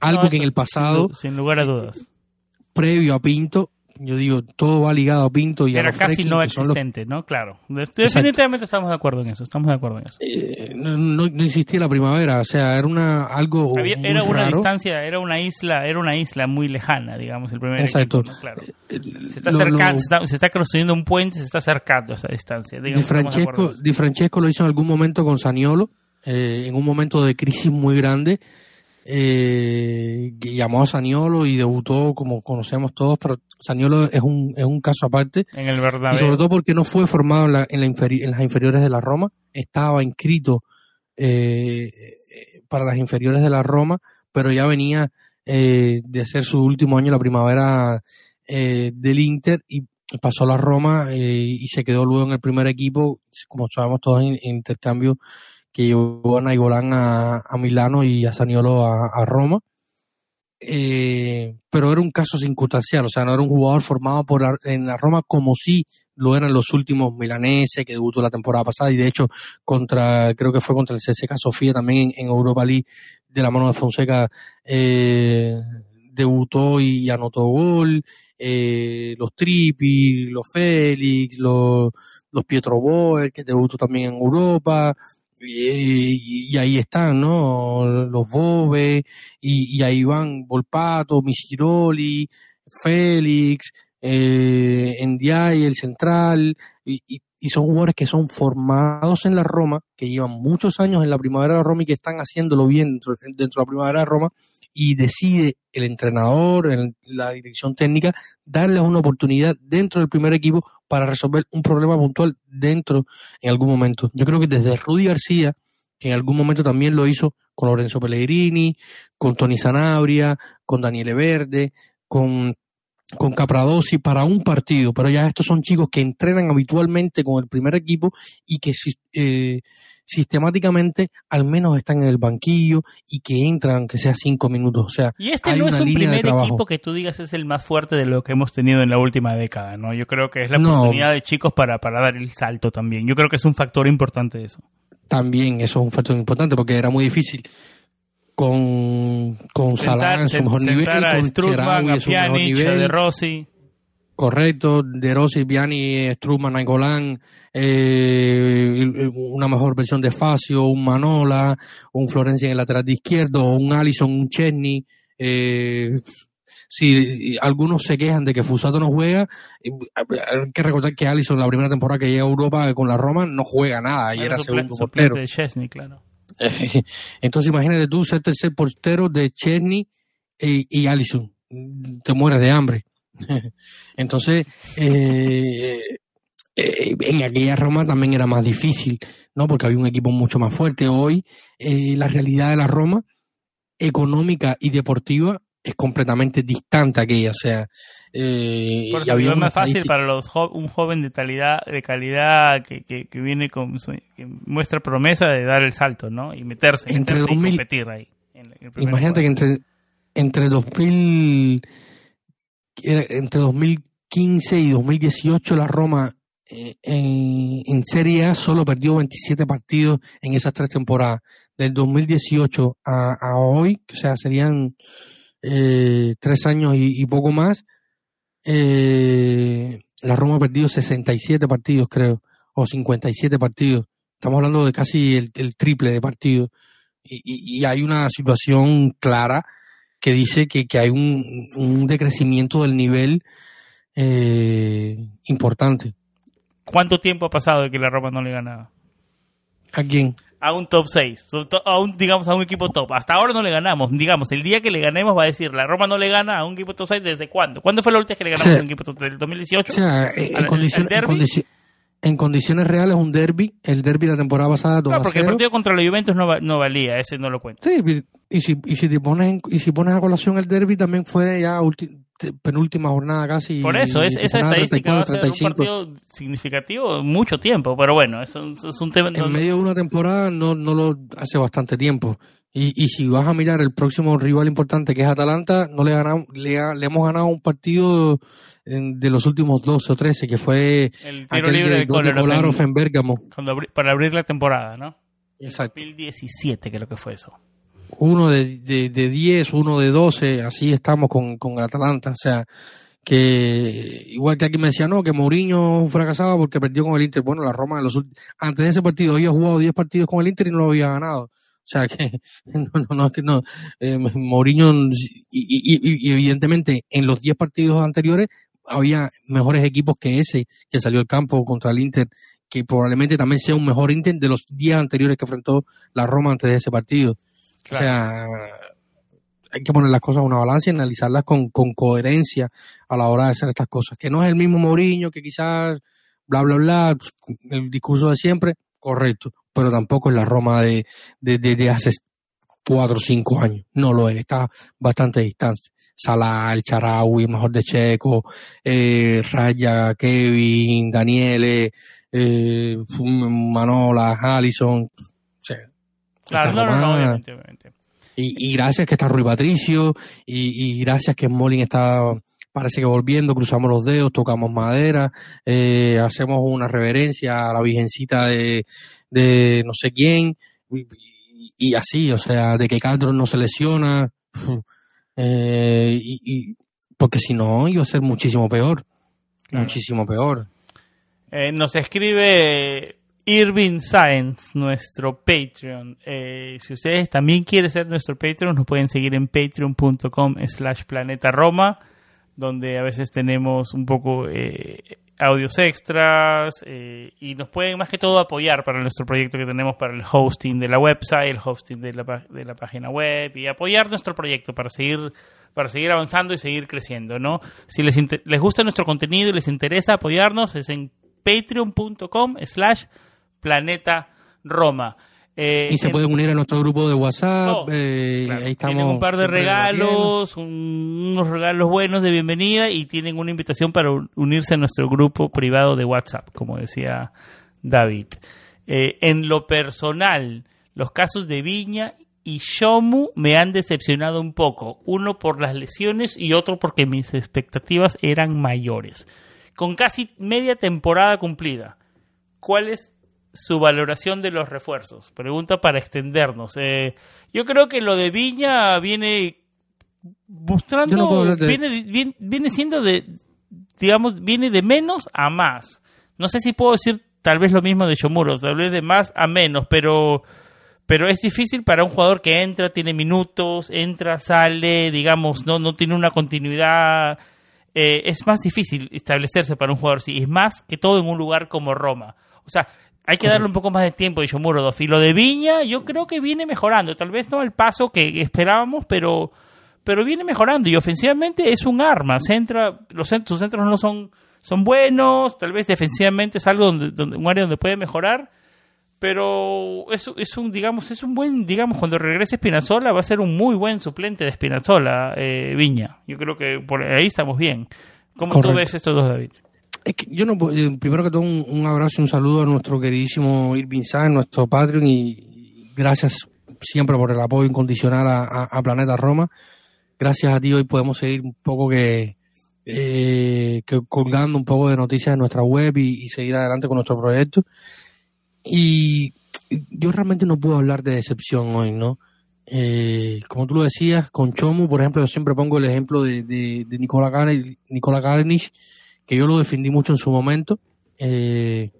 Algo No, que en el pasado, Sin, sin lugar a dudas. previo a Pinto, yo digo, todo va ligado a Pinto y Era a casi no los- existente, ¿no? Claro. Definitivamente estamos de acuerdo en eso, estamos de acuerdo en eso. eh, no, no- no existía la primavera, o sea, era una algo Había- muy era una raro. distancia, era una isla, era una isla muy lejana, digamos, el primer Exacto. equipo. Claro. Eh, Se está lo- se, está, se está construyendo un puente, se está acercando a esa distancia. Di Digamos, acuerdo Francesco. Di Francesco lo hizo en algún momento con Saniolo, eh, en un momento de crisis muy grande. eh, llamó a Saniolo y debutó como conocemos todos, pero Saniolo es un, es un caso aparte. En el Y sobre todo porque no fue formado en, la- en, la inferi- en las inferiores de la Roma, estaba inscrito eh, para las inferiores de la Roma, pero ya venía eh, de ser su último año la primavera eh, del Inter y pasó a la Roma eh, y se quedó luego en el primer equipo, como sabemos todos, en, en intercambio que llevó a Nainggolan a, a Milano y a Saniolo a, Roma. Eh, pero era un caso circunstancial, o sea, no era un jugador formado por la- en la Roma como si lo eran los últimos milaneses que debutó la temporada pasada y de hecho contra, creo que fue contra el CSKA Sofía también en, Europa League de la mano de Fonseca eh, debutó y, anotó gol, eh, los Trippi, los Félix, los, los Pietro Boer que debutó también en Europa y, ahí están, ¿no? Los Bobe, y, ahí van Volpato, Misiroli, Félix, eh, Ndiaye, el central, y, y, y son jugadores que son formados en la Roma, que llevan muchos años en la primavera de Roma y que están haciéndolo bien dentro, dentro de la primavera de Roma, y decide el entrenador, el- la dirección técnica, darles una oportunidad dentro del primer equipo para resolver un problema puntual dentro en algún momento. Yo creo que desde Rudy García, que en algún momento también lo hizo con Lorenzo Pellegrini, con Tony Sanabria, con Daniele Verde, con, con Capradosi para un partido, pero ya estos son chicos que entrenan habitualmente con el primer equipo y que si- eh, sistemáticamente al menos están en el banquillo y que entran aunque sea cinco minutos. O sea, Y este hay no es un primer equipo que tú digas es el más fuerte de lo que hemos tenido en la última década, ¿no? Yo creo que es la No. oportunidad de chicos para, para dar el salto también. Yo creo que es un factor importante eso. también eso es un factor importante porque era muy difícil con, con Salah en su mejor nivel, con Strutman, a Pjanic. De Rossi. Correcto, De Rossi, Piani, Struma, Nainggolan, eh, una mejor versión de Facio, un Manola, un Florencia en el lateral de izquierdo, un Allison, un Chesney. Eh, si algunos se quejan de que Fusato no juega, eh, hay que recordar que Allison la primera temporada que llega a Europa con la Roma no juega nada y Era segundo portero. de Chesney, claro. Entonces imagínate tú ser tercer portero de Chesney y, y Allison. Te mueres de hambre. Entonces, eh, eh, en aquella Roma también era más difícil, ¿no? Porque había un equipo mucho más fuerte. Hoy, eh, la realidad de la Roma, económica y deportiva, es completamente distante a aquella. O sea, eh, Por y había es más fácil para los jo- un joven de calidad, de calidad que, que, que viene con su- que muestra promesa de dar el salto, ¿no? Y meterse, Entre meterse y 2000 competir ahí. en el primer Imagínate que entre, entre 2000, era- entre 2015 y 2018 la Roma eh, en, Serie A solo perdió 27 partidos en esas tres temporadas. Del 2018 a, a hoy, o sea, serían eh, tres años y, poco más, eh, la Roma ha perdido 67 partidos, creo, o 57 partidos. Estamos hablando de casi el, triple de partidos. Y hay una situación clara que dice que, que hay un, un decrecimiento del nivel eh, importante. ¿Cuánto tiempo ha pasado de que la Roma no le ganaba? ¿A quién? A un top 6, a un, digamos, a un equipo top. Hasta ahora no le ganamos. Digamos, el día que le ganemos va a decir, la Roma no le gana a un equipo top 6 ¿desde cuándo? ¿Cuándo fue la última vez que le ganamos Sí. a un equipo top 6? ¿Del 2018? O sea, eh, ¿Al- en, en, condici- en condiciones reales un derby, el derby la temporada pasada 2 No, a porque el 0. partido contra la Juventus no, va- no valía, ese no lo cuento. Sí, y si, y si te pones y si pones a colación el derby también fue ya penúltima jornada casi. Por eso, es, esa estadística va a 34, ser un 35. partido significativo mucho tiempo, pero bueno, eso es, es un tema... no- en medio de una temporada no, no lo hace bastante tiempo. Y, y si vas a mirar el próximo rival importante que es Atalanta, no le ganamos, le, ha- le hemos ganado un partido en- de los últimos 12 o 13, que fue el tiro libre de, Kolarov en- en Bérgamo. cuando abri- para abrir la temporada, ¿no? Exacto. 2017 creo que fue eso. Uno de, de, de 10, uno de 12, así estamos con, con Atalanta. O sea, que igual que aquí me decía, no, que Mourinho fracasaba porque perdió con el Inter. Bueno, la Roma los antes de ese partido había jugado 10 partidos con el Inter y no lo había ganado. O sea que no, no, no es que no. Eh, Mourinho, y, y, y, evidentemente en los 10 partidos anteriores había mejores equipos que ese que salió al campo contra el Inter, que probablemente también sea un mejor Inter de los 10 anteriores que enfrentó la Roma antes de ese partido. O sea, hay que poner las cosas en una balanza y analizarlas con, con coherencia a la hora de hacer estas cosas. Que no es el mismo Mourinho, que quizás bla, bla, bla, el discurso de siempre, correcto, pero tampoco es la Roma de, de, de, hace cuatro o cinco años. No lo es, está bastante distante. Salah, el Charaui, mejor de Checo, eh, Raya, Kevin, Daniele, eh, Manola, Allison. claro, no, no, obviamente, obviamente. Y, y, gracias que está Rui Patricio, y, y gracias que Molin está, parece que volviendo, cruzamos los dedos, tocamos madera, eh, hacemos una reverencia a la virgencita de, de no sé quién, y, y así, o sea, de que Castro no se lesiona, eh, y, porque si no iba a ser muchísimo peor, muchísimo peor. Eh, nos escribe Irving Science, nuestro Patreon. Eh, si ustedes también quieren ser nuestro Patreon, nos pueden seguir en patreon.com slash planeta Roma, donde a veces tenemos un poco eh, audios extras eh, y nos pueden más que todo apoyar para nuestro proyecto que tenemos para el hosting de la website, el hosting de la, de la página web y apoyar nuestro proyecto para seguir para seguir avanzando y seguir creciendo, ¿no? Si les, les gusta nuestro contenido y les interesa apoyarnos, es en patreon.com slash planeta Roma. Eh, y se pueden unir a nuestro grupo de WhatsApp. Oh, eh, ahí estamos tienen un par de regalos, unos regalos buenos de bienvenida y tienen una invitación para unirse a nuestro grupo privado de WhatsApp, como decía David. Eh, en lo personal, los casos de Viña y Shomu me han decepcionado un poco. Uno por las lesiones y otro porque mis expectativas eran mayores. Con casi media temporada cumplida. ¿Cuál es su valoración de los refuerzos. Pregunta para extendernos. Eh, yo creo que lo de Viña viene mostrando, viene, viene, siendo de, digamos, viene de menos a más. No sé si puedo decir tal vez lo mismo de Shomuro, tal vez de más a menos, pero, pero es difícil para un jugador que entra, tiene minutos, entra, sale, digamos, no, no tiene una continuidad. Eh, es más difícil establecerse para un jugador así. Es más que todo en un lugar como Roma. O sea, hay que darle un poco más de tiempo a Yomuro Y lo de Viña, yo creo que viene mejorando. Tal vez no al paso que esperábamos, pero, pero viene mejorando. Y ofensivamente es un arma. Centra, los centros, sus centros no son, son buenos. Tal vez defensivamente es algo donde, donde, un área donde puede mejorar. Pero es, es un, digamos, es un buen, digamos, cuando regrese Espinazola va a ser un muy buen suplente de Espinazola, eh, Viña. Yo creo que por ahí estamos bien. ¿Cómo tú ves estos dos, David? Es que yo no eh, primero que todo un, abrazo y un saludo a nuestro queridísimo Irving Sáenz, nuestro Patreon y gracias siempre por el apoyo incondicional a, Planeta Roma. Gracias a ti hoy podemos seguir un poco que, eh, colgando un poco de noticias en nuestra web y, seguir adelante con nuestro proyecto. Y yo realmente no puedo hablar de decepción hoy, ¿no? Eh, como tú lo decías, con Chomu, por ejemplo, yo siempre pongo el ejemplo de, de, de Nicola, Nicola que yo lo defendí mucho en su momento, eh,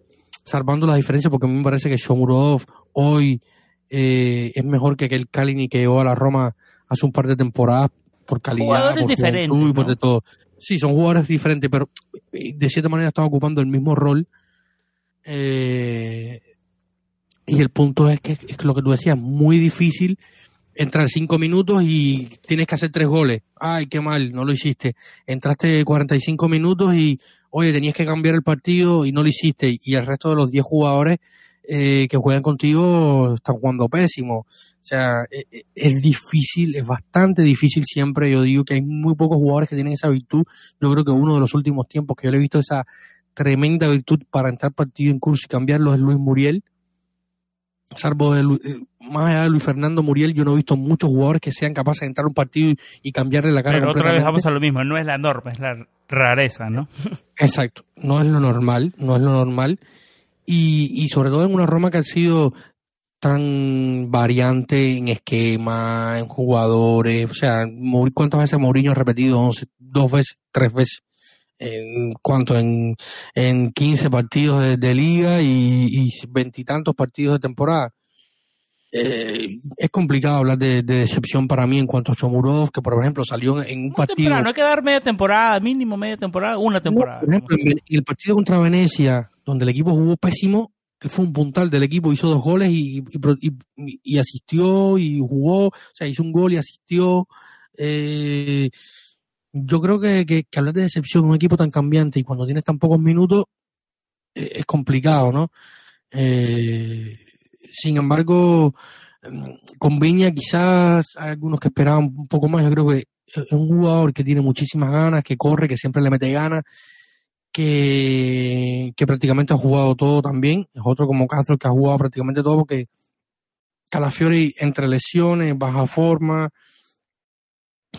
salvando las diferencias, porque a mí me parece que Shomurodov hoy eh, es mejor que aquel Kalini que llegó a la Roma hace un par de temporadas por calidad, por diferentes, por de todo. Sí, son jugadores diferentes, pero eh, de cierta manera están ocupando el mismo rol. Eh, y el punto es que es lo que tú decías, muy difícil entrar cinco minutos y tienes que hacer tres goles. Ay, qué mal, no lo hiciste. Entraste 45 minutos y, oye, tenías que cambiar el partido y no lo hiciste. Y el resto de los 10 jugadores eh, que juegan contigo están jugando pésimo. O sea, e, e, es, difícil, es bastante difícil siempre. Yo digo que hay muy pocos jugadores que tienen esa virtud. Yo creo que uno de los últimos tiempos que yo le he visto esa tremenda virtud para entrar partido en curso y cambiarlo es Luis Muriel salvo de, eh, más allá de Luis Fernando Muriel, yo no he visto muchos jugadores que sean capaces de entrar a un partido y, cambiarle la cara. Pero otra vez vamos a lo mismo, no es la norma, es la rareza, ¿no? Exacto, no es lo normal, no es lo normal. Y, y sobre todo en una Roma que ha sido tan variante en esquema, en jugadores, o sea, ¿cuántas veces Mourinho ha repetido? dos veces, tres veces. En cuanto en, en 15 partidos de, liga y veintitantos partidos de temporada. Eh, es complicado hablar de, decepción para mí en cuanto a Chomurov, que por ejemplo salió en un partido. no hay que dar media temporada, mínimo media temporada, una temporada. por ejemplo, en el partido contra Venecia, donde el equipo jugó pésimo, que fue un puntal del equipo, hizo dos goles y, y, asistió y jugó, o sea, hizo un gol y asistió. Eh, yo creo que, que, hablar de decepción un equipo tan cambiante y cuando tienes tan pocos minutos eh, es complicado, ¿no? Eh, sin embargo, em, con Viña quizás hay algunos que esperaban un poco más. Yo creo que es un jugador que tiene muchísimas ganas, que corre, que siempre le mete ganas, que, que prácticamente ha jugado todo también. Es otro como Castro que ha jugado prácticamente todo porque Calafiori entre lesiones, baja forma,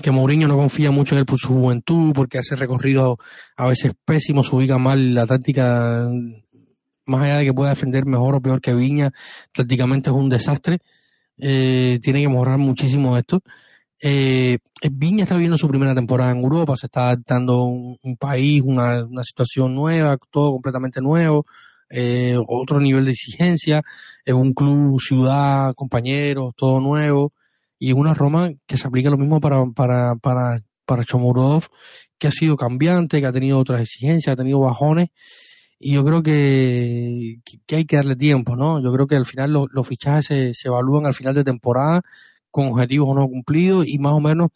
que Mourinho no confía mucho en él por su juventud, porque hace recorrido a veces pésimo, se ubica mal la táctica más allá de que pueda defender mejor o peor que Viña, prácticamente es un desastre. Eh, tiene que mejorar muchísimo esto. Eh, Viña está viviendo su primera temporada en Europa, se está adaptando un, un país, una, una, situación nueva, todo completamente nuevo, eh, otro nivel de exigencia, es un club, ciudad, compañeros, todo nuevo, y una Roma que se aplica lo mismo para, para, para, para Chomurov, que ha sido cambiante, que ha tenido otras exigencias, ha tenido bajones, y yo creo que, que, hay que darle tiempo, ¿no? Yo creo que al final los, fichajes se, se, evalúan al final de temporada con objetivos o no cumplidos y más o menos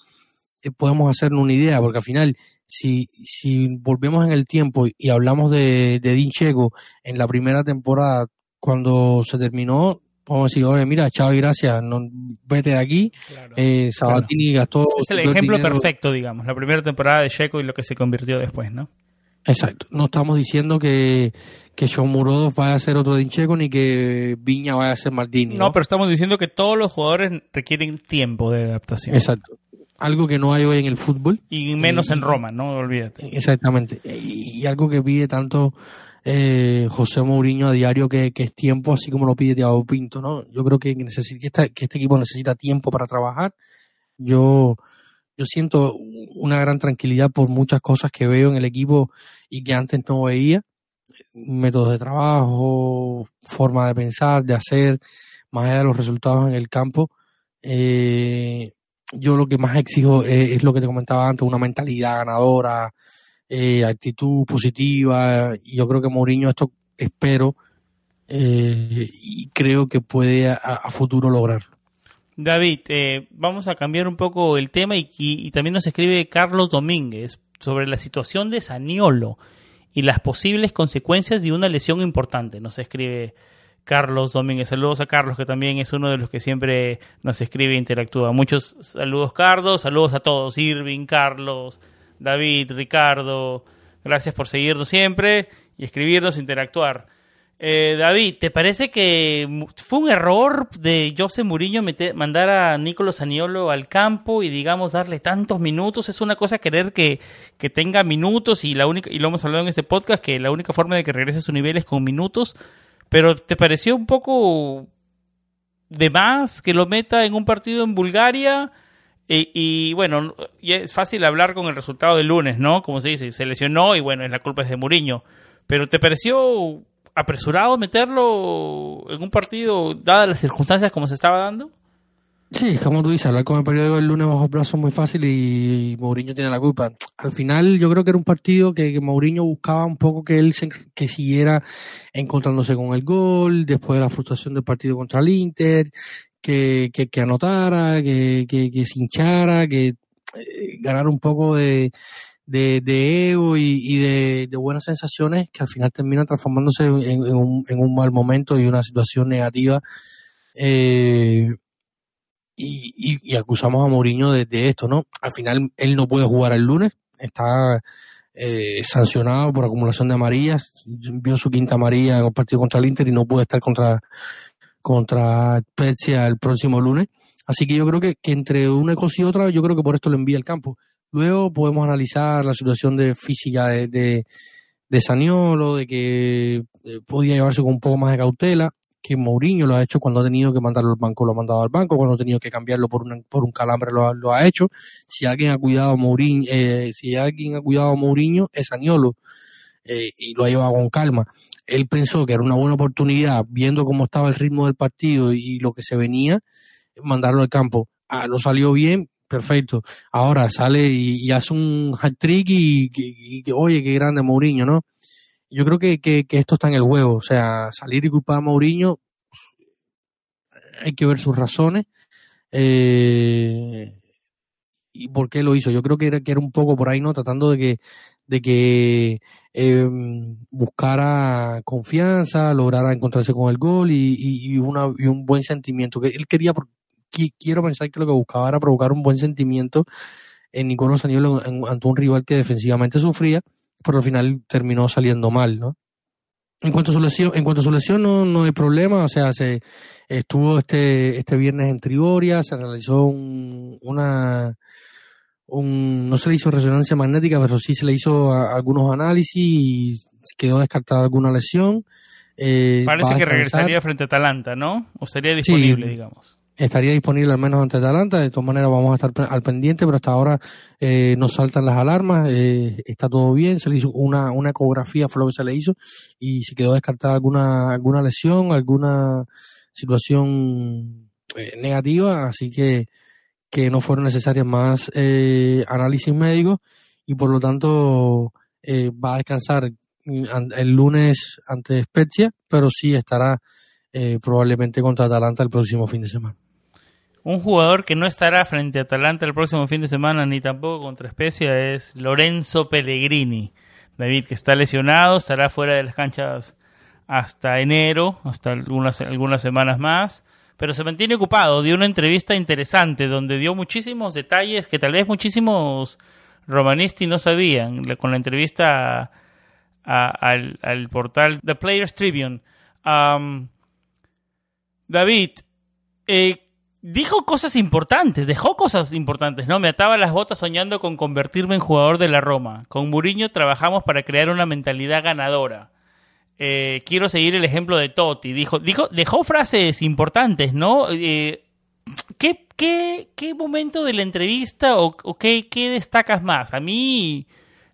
eh, podemos hacernos una idea, porque al final, si, si volvemos en el tiempo y hablamos de, de en la primera temporada, cuando se terminó, podemos decir, oye, mira, chao y gracias, no, vete de aquí. eh, Sabatini gastó. Es el ejemplo perfecto, digamos, la primera temporada de Checo y lo que se convirtió después, ¿no? Exacto. No estamos diciendo que, que Shomurodov vaya a ser otro Dincheco ni que Viña vaya a ser Maldini. ¿no? pero estamos diciendo que todos los jugadores requieren tiempo de adaptación. Exacto. Algo que no hay hoy en el fútbol. Y menos en Roma, ¿no? Olvídate. Exactamente. Y, algo que pide tanto eh, José Mourinho a diario que, que, es tiempo, así como lo pide Thiago Pinto, ¿no? Yo creo que, necesita, que este equipo necesita tiempo para trabajar. Yo yo siento una gran tranquilidad por muchas cosas que veo en el equipo y que antes no veía. Métodos de trabajo, forma de pensar, de hacer, más allá de los resultados en el campo. Eh, yo lo que más exijo es, lo que te comentaba antes, una mentalidad ganadora, eh, actitud positiva. Y yo creo que Mourinho esto espero eh, y creo que puede a futuro lograrlo. David, eh, vamos a cambiar un poco el tema y, también nos escribe Carlos Domínguez sobre la situación de Saniolo y las posibles consecuencias de una lesión importante. Nos escribe Carlos Domínguez. Saludos a Carlos, que también es uno de los que siempre nos escribe e interactúa. Muchos saludos, Carlos. Saludos a todos. Irving, Carlos, David, Ricardo. Gracias por seguirnos siempre y escribirnos, interactuar. Eh, David, ¿te parece que fue un error de José Mourinho mandar a Nicolás Aniolo al campo y digamos darle tantos minutos? Es una cosa querer que, que tenga minutos y la única y lo hemos hablado en este podcast que la única forma de que regrese a su nivel es con minutos. Pero ¿te pareció un poco de más que lo meta en un partido en Bulgaria? Y, y, bueno, es fácil hablar con el resultado del lunes, ¿no? Como se dice, se lesionó y bueno, la culpa es de Mourinho. Pero ¿te pareció apresurado meterlo en un partido, dadas las circunstancias como se estaba dando? Sí, como tú dices, hablar con el periódico del lunes bajo plazo es muy fácil y Mourinho tiene la culpa. Al final yo creo que era un partido que, Mourinho buscaba un poco que él se, que siguiera encontrándose con el gol, después de la frustración del partido contra el Inter, que, que, anotara, que, que, que se que eh, ganara un poco de, de, de ego y, de, buenas sensaciones que al final terminan transformándose en, un, en un, mal momento y una situación negativa. Eh, y, y, acusamos a Mourinho de, esto, ¿no? Al final él no puede jugar el lunes, está eh, sancionado por acumulación de amarillas, vio su quinta amarilla en el partido contra el Inter y no puede estar contra, contra Spezia el próximo lunes. Así que yo creo que, que entre una cosa y otra, yo creo que por esto lo envía al campo. Luego podemos analizar la situación de física de, de, Saniolo, de que eh, podía llevarse con un poco más de cautela. que Mourinho lo ha hecho cuando ha tenido que mandarlo al banco, lo ha mandado al banco, cuando ha tenido que cambiarlo por, por un calambre lo lo ha hecho. Si alguien ha cuidado a Mourinho, eh, si alguien ha cuidado Mourinho es Aniolo eh, y lo ha llevado con calma. Él pensó que era una buena oportunidad, viendo cómo estaba el ritmo del partido y lo que se venía, mandarlo al campo. Ah, no salió bien, perfecto. Ahora sale y, hace un hat trick y, y, oye, qué grande Mourinho, ¿no? Yo creo que, que, esto está en el juego. O sea, salir y culpar a Mourinho, hay que ver sus razones. Eh, y por qué lo hizo. Yo creo que era, que era un poco por ahí, ¿no? Tratando de que, de que eh, buscara confianza, lograra encontrarse con el gol y, y, una, y un buen sentimiento. que Él quería, quiero pensar que lo que buscaba era provocar un buen sentimiento en Nicolás Aníbal ante un rival que defensivamente sufría, pero al final terminó saliendo mal, ¿no? En cuanto a su lesión, en cuanto a su lesión no, no hay problema, o sea, se estuvo este este viernes en Trigoria, se realizó un, una un, no se le hizo resonancia magnética, pero sí se le hizo algunos análisis y quedó descartada alguna lesión. Eh, Parece que regresaría frente a Atalanta, ¿no? O sería disponible, digamos estaría disponible al menos ante Atalanta. De todas maneras, vamos a estar al pendiente, pero hasta ahora eh, nos saltan las alarmas. Eh, está todo bien. Se le hizo una, una ecografía, fue lo que se le hizo, y se quedó descartada alguna, alguna lesión, alguna situación eh, negativa. Así que, que no fueron necesarias más eh, análisis médicos y por lo tanto va a descansar el lunes ante Spezia, pero sí estará probablemente contra Atalanta el próximo fin de semana. Un jugador que no estará frente a Atalanta el próximo fin de semana ni tampoco contra Especia es Lorenzo Pellegrini. David, que está lesionado, estará fuera de las canchas hasta enero, hasta algunas, algunas semanas más, pero se mantiene ocupado. Dio una entrevista interesante donde dio muchísimos detalles que tal vez muchísimos romanisti no sabían. Con la entrevista al, portal The Players Tribune. David, eh, dijo cosas importantes, dejó cosas importantes, ¿no? Me ataba las botas soñando con convertirme en jugador de la Roma. Con Mourinho trabajamos para crear una mentalidad ganadora. Eh, quiero seguir el ejemplo de Totti. Dijo, dijo, dejó frases importantes, ¿no? Eh, ¿qué, qué, qué, momento de la entrevista o, qué, qué, destacas más? A mí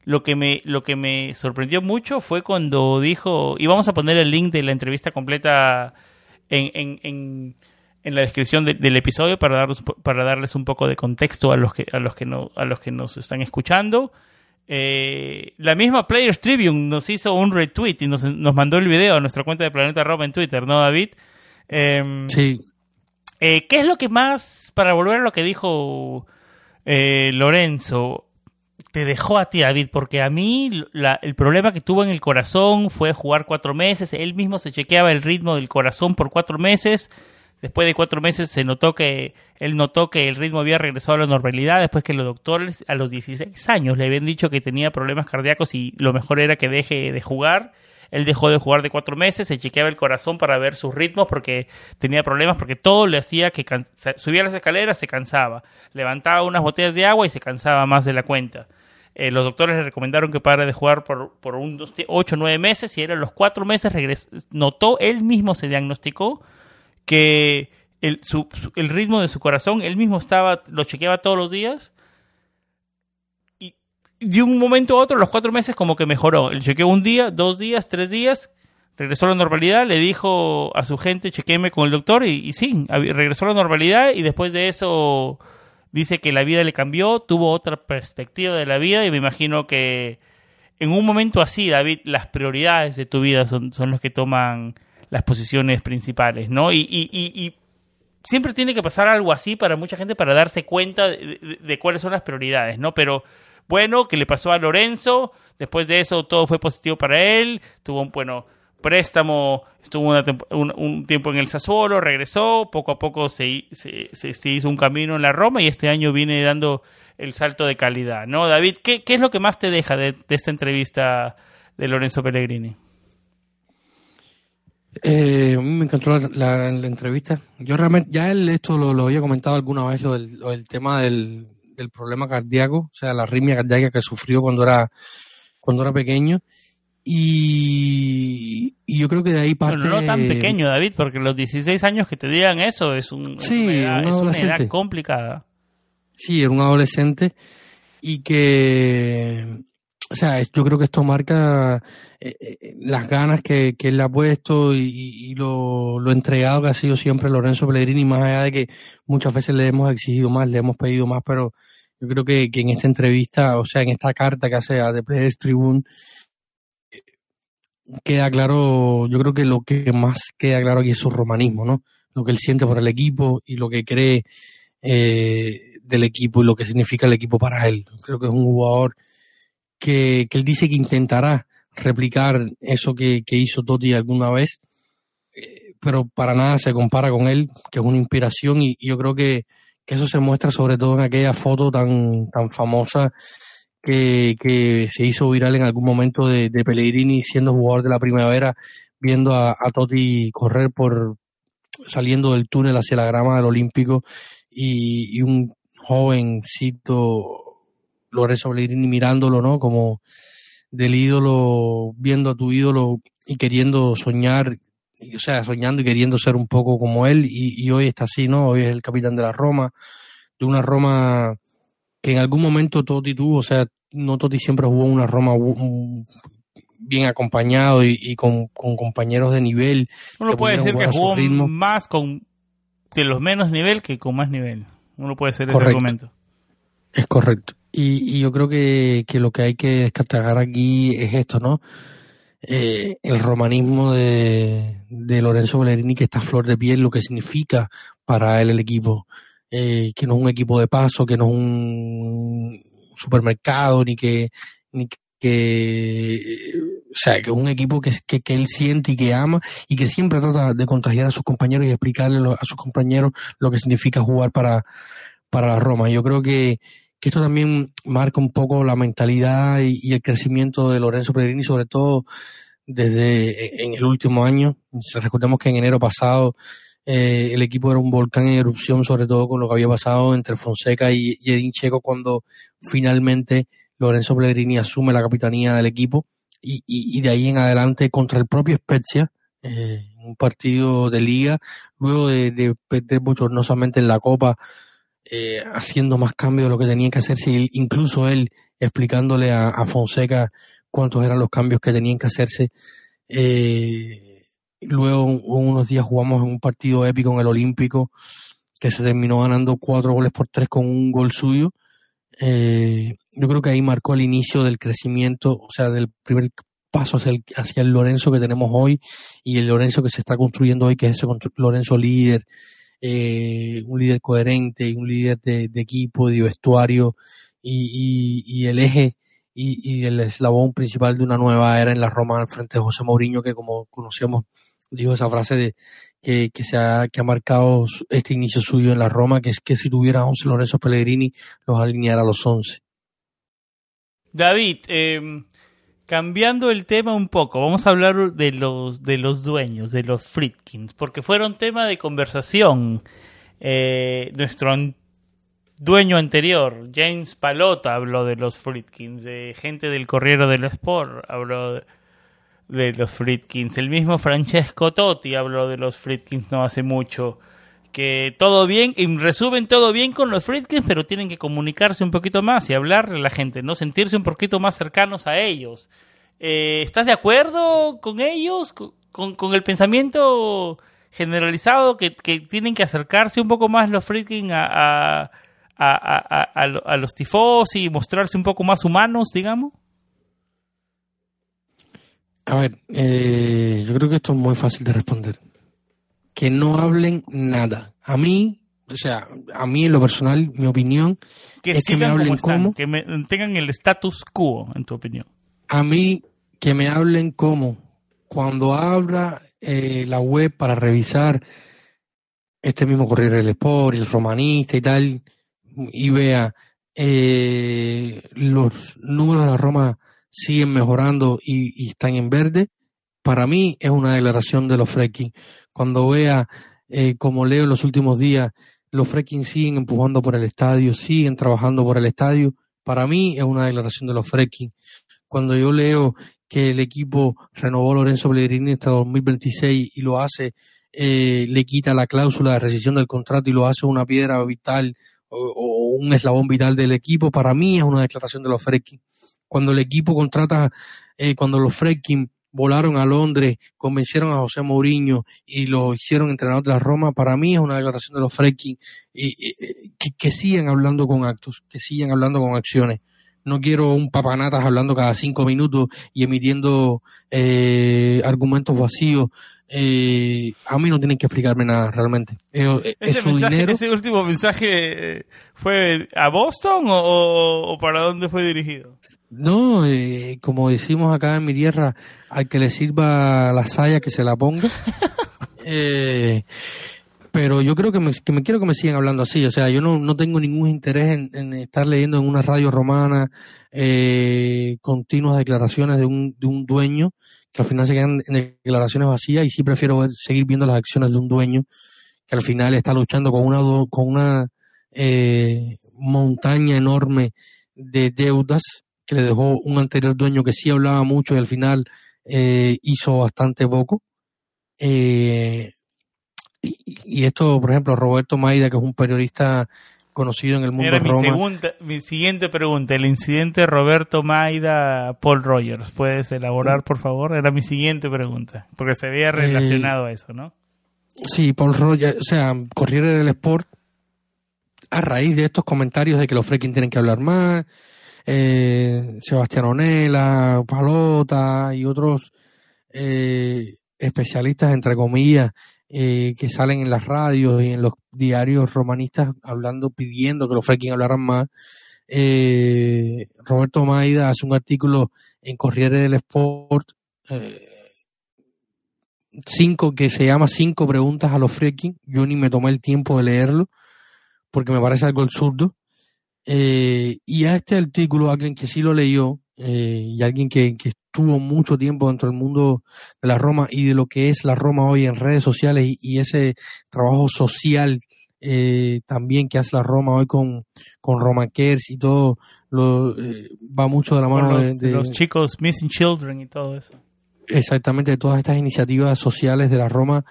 lo que, me, lo que me sorprendió mucho fue cuando dijo, y vamos a poner el link de la entrevista completa en, en en la descripción del episodio para, darles, para darles un poco de contexto a los que, a los que, no, a los que nos están escuchando. Eh, la misma Players Tribune nos hizo un retweet y nos, nos, mandó el video a nuestra cuenta de Planeta Roba en Twitter, ¿no, David? Em, sí. Eh, ¿Qué es lo que más, para volver a lo que dijo eh, Lorenzo, te dejó a ti, David? Porque a mí el problema que tuvo en el corazón fue jugar cuatro meses. Él mismo se chequeaba el ritmo del corazón por cuatro meses Después de cuatro meses se notó que él notó que el ritmo había regresado a la normalidad después que los doctores a los 16 años le habían dicho que tenía problemas cardíacos y lo mejor era que deje de jugar. Él dejó de jugar de cuatro meses, se chequeaba el corazón para ver sus ritmos porque tenía problemas, porque todo le hacía que subía las escaleras, se cansaba, levantaba unas botellas de agua y se cansaba más de la cuenta. Eh, los doctores le recomendaron que pare de jugar por, por unos 8 o 9 meses y eran los cuatro meses, notó, él mismo se diagnosticó que el, el ritmo de su corazón, él mismo estaba, lo chequeaba todos los días y de un momento a otro, los cuatro meses, como que mejoró. Él chequeó un día, dos días, tres días, regresó a la normalidad, le dijo a su gente, chequeme con el doctor y, y sí, regresó a la normalidad y después de eso dice que la vida le cambió, tuvo otra perspectiva de la vida y me imagino que en un momento así, David, las prioridades de tu vida son, son los que toman las posiciones principales, ¿no? Y, y, siempre tiene que pasar algo así para mucha gente para darse cuenta de, cuáles son las prioridades, ¿no? Pero bueno, que le pasó a Lorenzo, después de eso todo fue positivo para él, tuvo un, bueno, préstamo, estuvo un, tiempo en el Sassuolo, regresó, poco a poco se, se, se, hizo un camino en la Roma y este año viene dando el salto de calidad, ¿no? David, ¿qué, qué es lo que más te deja de, de esta entrevista de Lorenzo Pellegrini? Eh, me encantó la, entrevista. Yo realmente, ya él esto lo, había comentado alguna vez, lo del, tema del, problema cardíaco, o sea, la arritmia cardíaca que sufrió cuando era, cuando era pequeño. Y, yo creo que de ahí parte... no tan pequeño, David, porque los 16 años que te digan eso es, un, una, edad, complicada. Sí, era un adolescente y que... O sea, yo creo que esto marca eh, eh, las ganas que, él le ha puesto y, lo, lo, entregado que ha sido siempre Lorenzo Pellegrini, más allá de que muchas veces le hemos exigido más, le hemos pedido más, pero yo creo que, que en esta entrevista, o sea, en esta carta que hace a The Players Tribune, queda claro, yo creo que lo que más queda claro aquí es su romanismo, ¿no? Lo que él siente por el equipo y lo que cree eh, del equipo y lo que significa el equipo para él. Creo que es un jugador que, que él dice que intentará replicar eso que, que hizo Totti alguna vez, eh, pero para nada se compara con él, que es una inspiración y, yo creo que, que, eso se muestra sobre todo en aquella foto tan, tan famosa que, se hizo viral en algún momento de, Pellegrini siendo jugador de la primavera, viendo a, Totti correr por saliendo del túnel hacia la grama del Olímpico y, un jovencito Lorenzo Pellegrini mirándolo, ¿no? Como del ídolo, viendo a tu ídolo y queriendo soñar, o sea, soñando y queriendo ser un poco como él, y, y hoy está así, ¿no? Hoy es el capitán de la Roma, de una Roma que en algún momento Totti tuvo, o sea, no Totti siempre jugó una Roma bien acompañado y, con, compañeros de nivel. Uno puede decir que jugó más con de los menos nivel que con más nivel. Uno puede ser ese argumento. Es correcto. Y, yo creo que, lo que hay que destacar aquí es esto, ¿no? Eh, el romanismo de, de Lorenzo Bellerini que está a flor de piel, lo que significa para él el equipo. Eh, que no es un equipo de paso, que no es un supermercado, ni que, ni que, o sea, que es un equipo que, que, que, él siente y que ama y que siempre trata de contagiar a sus compañeros y explicarle a sus compañeros lo que significa jugar para, para la Roma. Yo creo que, que esto también marca un poco la mentalidad y, el crecimiento de Lorenzo Pellegrini, sobre todo desde en el último año. Recordemos que en enero pasado eh, el equipo era un volcán en erupción, sobre todo con lo que había pasado entre Fonseca y, Edin Checo cuando finalmente Lorenzo Pellegrini asume la capitanía del equipo y, de ahí en adelante contra el propio Spezia, eh, un partido de liga, luego de, de perder bochornosamente en la Copa, eh, haciendo más cambios de lo que tenía que hacerse, incluso él explicándole a, Fonseca cuántos eran los cambios que tenían que hacerse. Eh, Luego, unos días jugamos en un partido épico en el Olímpico que se terminó ganando cuatro goles por tres con un gol suyo. Eh, yo creo que ahí marcó el inicio del crecimiento, o sea, del primer paso hacia el, hacia el Lorenzo que tenemos hoy y el Lorenzo que se está construyendo hoy, que es ese Lorenzo líder, eh, un líder coherente y un líder de, equipo, de vestuario y, el eje y, el eslabón principal de una nueva era en la Roma al frente de José Mourinho, que como conocíamos dijo esa frase de que, que, se ha, que ha marcado este inicio suyo en la Roma, que es que si tuviera 11 Lorenzo Pellegrini, los alineara a los 11. David, em, cambiando el tema un poco, vamos a hablar de los, de los dueños, de los Fritkins, porque fueron tema de conversación. Eh, nuestro dueño anterior, James Palota, habló de los Fritkins, de gente del Corriero del Sport, habló de de los Fritkins. El mismo Francesco Totti habló de los Fritkins no hace mucho. Que todo bien, y resumen todo bien con los Fritkins, pero tienen que comunicarse un poquito más y hablarle a la gente, ¿no? Sentirse un poquito más cercanos a ellos. Eh, ¿Estás de acuerdo con ellos? ¿Con, con el pensamiento generalizado que, que, tienen que acercarse un poco más los Fritkins a, a, a, a, a los tifos y mostrarse un poco más humanos, digamos? A ver, eh, yo creo que esto es muy fácil de responder. Que no hablen nada. A mí, o sea, a mí en lo personal, mi opinión que es que me hablen como, que tengan el status quo, en tu opinión. A mí, que me hablen como cuando abra eh, la web para revisar este mismo Corriere del Sport, el Romanista y tal, y vea eh, los números de la Roma siguen mejorando y, están en verde, para mí es una declaración de los fracking. Cuando vea, eh, como leo en los últimos días, los fracking siguen empujando por el estadio, siguen trabajando por el estadio, para mí es una declaración de los fracking. cuando yo leo que el equipo renovó Lorenzo Pellegrini hasta 2026 y lo hace, eh, le quita la cláusula de rescisión del contrato y lo hace una piedra vital o, un eslabón vital del equipo, para mí es una declaración de los Fredkin. Cuando el equipo contrata, eh, cuando los Fredkin volaron a Londres, convencieron a José Mourinho y lo hicieron entrenador de la Roma, para mí es una declaración de los Fredkin y, que, que sigan hablando con actos, que sigan hablando con acciones no quiero un papanatas hablando cada cinco minutos y emitiendo eh, argumentos vacíos. Eh, a mí no tienen que explicarme nada realmente. Eh, ese, mensaje, ese último mensaje fue a Boston o, para dónde fue dirigido? No, como decimos acá en mi tierra, al que le sirva la saya que se la ponga. eh, pero yo creo que me, que me quiero que me sigan hablando así. O sea, yo no, no tengo ningún interés en, estar leyendo en una radio romana eh, continuas declaraciones de un, de un dueño, que al final se quedan en declaraciones vacías, y sí prefiero seguir viendo las acciones de un dueño que al final está luchando con una, con una eh, montaña enorme de deudas que le dejó un anterior dueño que sí hablaba mucho y al final eh, hizo bastante poco. Eh, y, esto, por ejemplo, Roberto Maida, que es un periodista conocido en el mundo Era mi, Roma. mi siguiente pregunta, el incidente Roberto Maida, Paul Rogers, ¿puedes elaborar, por favor? Era mi siguiente pregunta, porque se había relacionado a eso, ¿no? Sí, Paul Rogers, o sea, Corriere del Sport, a raíz de estos comentarios de que los freaking tienen que hablar más, eh, Sebastián Onela, Palota y otros eh, especialistas, entre comillas, eh, que salen en las radios y en los diarios romanistas hablando, pidiendo que los fracking hablaran más. Eh, Roberto Maida hace un artículo en Corriere del Sport, cinco, que se llama Cinco preguntas a los fracking. Yo ni me tomé el tiempo de leerlo porque me parece algo absurdo. Y a este artículo, alguien que sí lo leyó, y alguien que, que, tuvo mucho tiempo dentro del mundo de la Roma y de lo que es la Roma hoy en redes sociales y, ese trabajo social eh, también que hace la Roma hoy con, con Roma Cares y todo, lo, eh, va mucho de la mano de, los chicos Missing Children y todo eso. Exactamente, de todas estas iniciativas sociales de la Roma.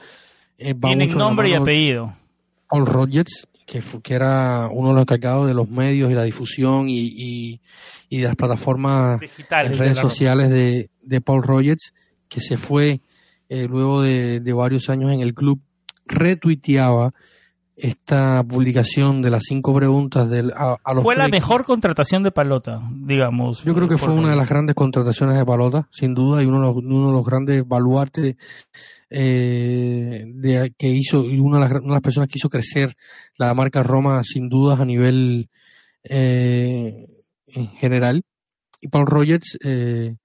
Eh, Tienen nombre y apellido. Paul Rogers, que, que era uno de los encargados de los medios y la difusión y, y, de las plataformas en redes sociales de, de, Paul Rogers, que se fue eh, luego de, varios años en el club, retuiteaba esta publicación de las cinco preguntas del, a, los fue la mejor contratación de Palota digamos yo creo que fue una de las grandes contrataciones de Palota sin duda y uno de los, uno de los grandes baluartes eh, de, que hizo, una de, las, una de, las, personas que hizo crecer la marca Roma sin dudas a nivel eh, en general. Y Paul Rogers eh,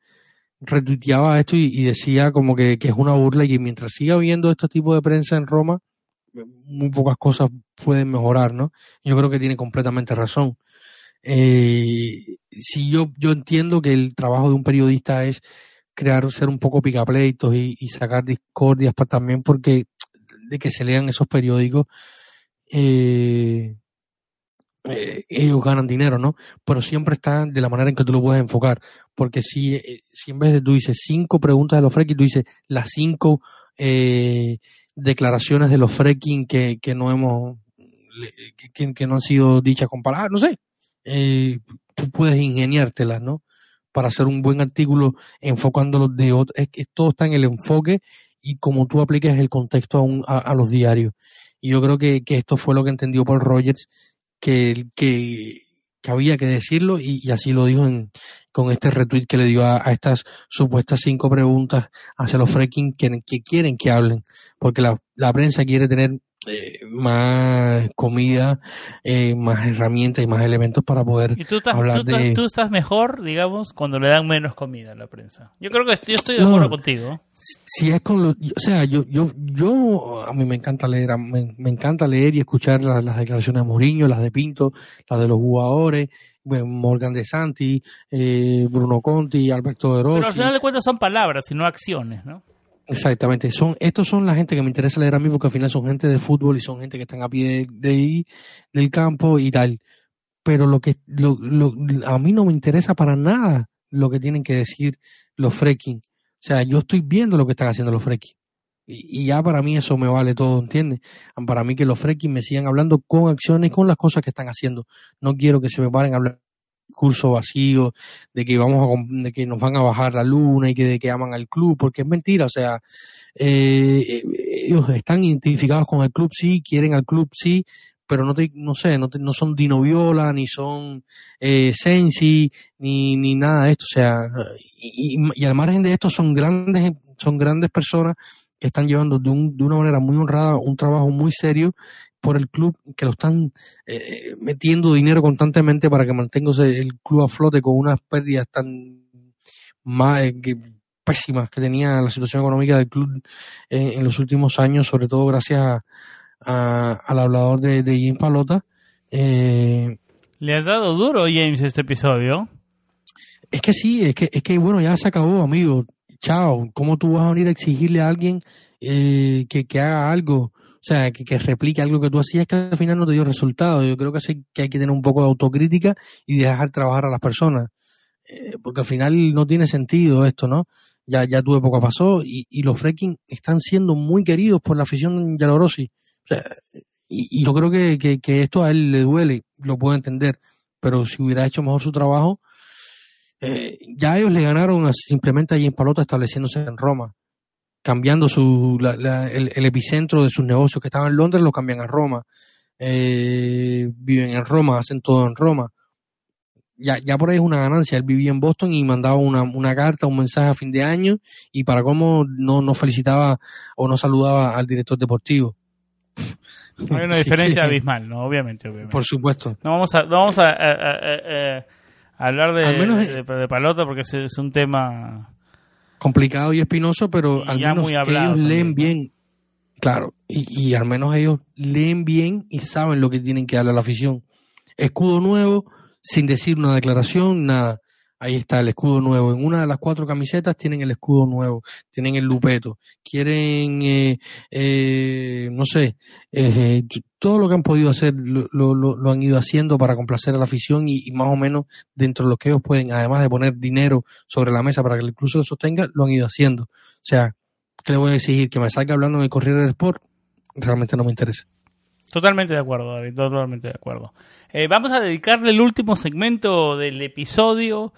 retuiteaba esto y, decía como que, que, es una burla y que mientras siga habiendo este tipo de prensa en Roma, muy pocas cosas pueden mejorar, ¿no? Yo creo que tiene completamente razón. Eh, si yo, yo entiendo que el trabajo de un periodista es crear, ser un poco picapleitos y, sacar discordias también porque de que se lean esos periódicos, eh, eh, ellos ganan dinero, ¿no? Pero siempre está de la manera en que tú lo puedes enfocar. Porque si, si en vez de tú dices cinco preguntas de los fracking, tú dices las cinco declaraciones de los fracking que, que no hemos, que, no han sido dichas con palabras, no sé. Eh, tú puedes ingeniártelas, ¿no? para hacer un buen artículo enfocándolo de otro. Es que todo está en el enfoque y como tú apliques el contexto a, a, los diarios. Y yo creo que, que, esto fue lo que entendió Paul Rogers, que, que, que había que decirlo y, así lo dijo en, con este retweet que le dio a, estas supuestas cinco preguntas hacia los fracking que, que quieren que hablen, porque la, la prensa quiere tener eh, más comida, eh, más herramientas y más elementos para poder tú estás, hablar de... tú estás mejor, digamos, cuando le dan menos comida a la prensa. Yo creo que yo estoy de acuerdo contigo. Si es con lo, o sea, yo, yo, yo, a mí me encanta leer, me, encanta leer y escuchar las, declaraciones de Mourinho, las de Pinto, las de los jugadores, Morgan de Santi, eh, Bruno Conti, Alberto de Rossi. Pero al final de cuentas son palabras y no acciones, ¿no? Exactamente, son, estos son la gente que me interesa leer a mí porque al final son gente de fútbol y son gente que están a pie de, ahí, del campo y tal. Pero lo que lo, lo, a mí no me interesa para nada lo que tienen que decir los freaking. O sea, yo estoy viendo lo que están haciendo los freaking. Y, ya para mí eso me vale todo, ¿entiendes? Para mí que los freaking me sigan hablando con acciones, con las cosas que están haciendo. No quiero que se me paren a hablar curso vacío de que vamos a de que nos van a bajar la luna y que de que aman al club porque es mentira o sea eh, ellos están identificados con el club sí quieren al club sí pero no te, no sé no, no son Dino Viola ni son eh, Sensi ni, ni nada de esto. O sea y, y, al margen de esto son grandes son grandes personas que están llevando de, un, de una manera muy honrada un trabajo muy serio por el club, que lo están eh, metiendo dinero constantemente para que mantenga el club a flote con unas pérdidas tan más, eh, pésimas que tenía la situación económica del club en los últimos años, sobre todo gracias al hablador de, de Jim Palota. Eh, ¿Le has dado duro, James, este episodio? Es que sí, es que, es que bueno, ya se acabó, amigo chao, ¿cómo tú vas a venir a exigirle a alguien eh, que, que, haga algo? O sea, que, que, replique algo que tú hacías que al final no te dio resultado. Yo creo que, sí, que hay que tener un poco de autocrítica y dejar trabajar a las personas. Eh, porque al final no tiene sentido esto, ¿no? Ya, ya tu época pasó y, y los freaking están siendo muy queridos por la afición Yalorosi. Y, yo creo que, que, esto a él le duele, lo puedo entender. Pero si hubiera hecho mejor su trabajo, eh, ya ellos le ganaron simplemente allí en Palota estableciéndose en Roma, cambiando su, el, epicentro de sus negocios que estaban en Londres, lo cambian a Roma. Eh, viven en Roma, hacen todo en Roma. Ya, ya por ahí es una ganancia. Él vivía en Boston y mandaba una, una carta, un mensaje a fin de año y para cómo no, no felicitaba o no saludaba al director deportivo. Hay una diferencia abismal, ¿no? Obviamente, obviamente. Por supuesto. No vamos a, no vamos a, a hablar de, de, Palota porque es, un tema complicado y espinoso, pero al menos ellos leen bien. Claro, y, y, al menos ellos leen bien y saben lo que tienen que darle a la afición. Escudo nuevo, sin decir una declaración, nada. Ahí está el escudo nuevo. En una de las cuatro camisetas tienen el escudo nuevo, tienen el lupeto. Quieren, eh, eh, no sé, eh, todo lo que han podido hacer lo, han ido haciendo para complacer a la afición y, más o menos dentro de lo que ellos pueden, además de poner dinero sobre la mesa para que el club se sostenga, lo han ido haciendo. O sea, ¿qué le voy a exigir? Que me salga hablando en el Corriere del Sport, realmente no me interesa. Totalmente de acuerdo, David, totalmente de acuerdo. Eh, vamos a dedicarle el último segmento del episodio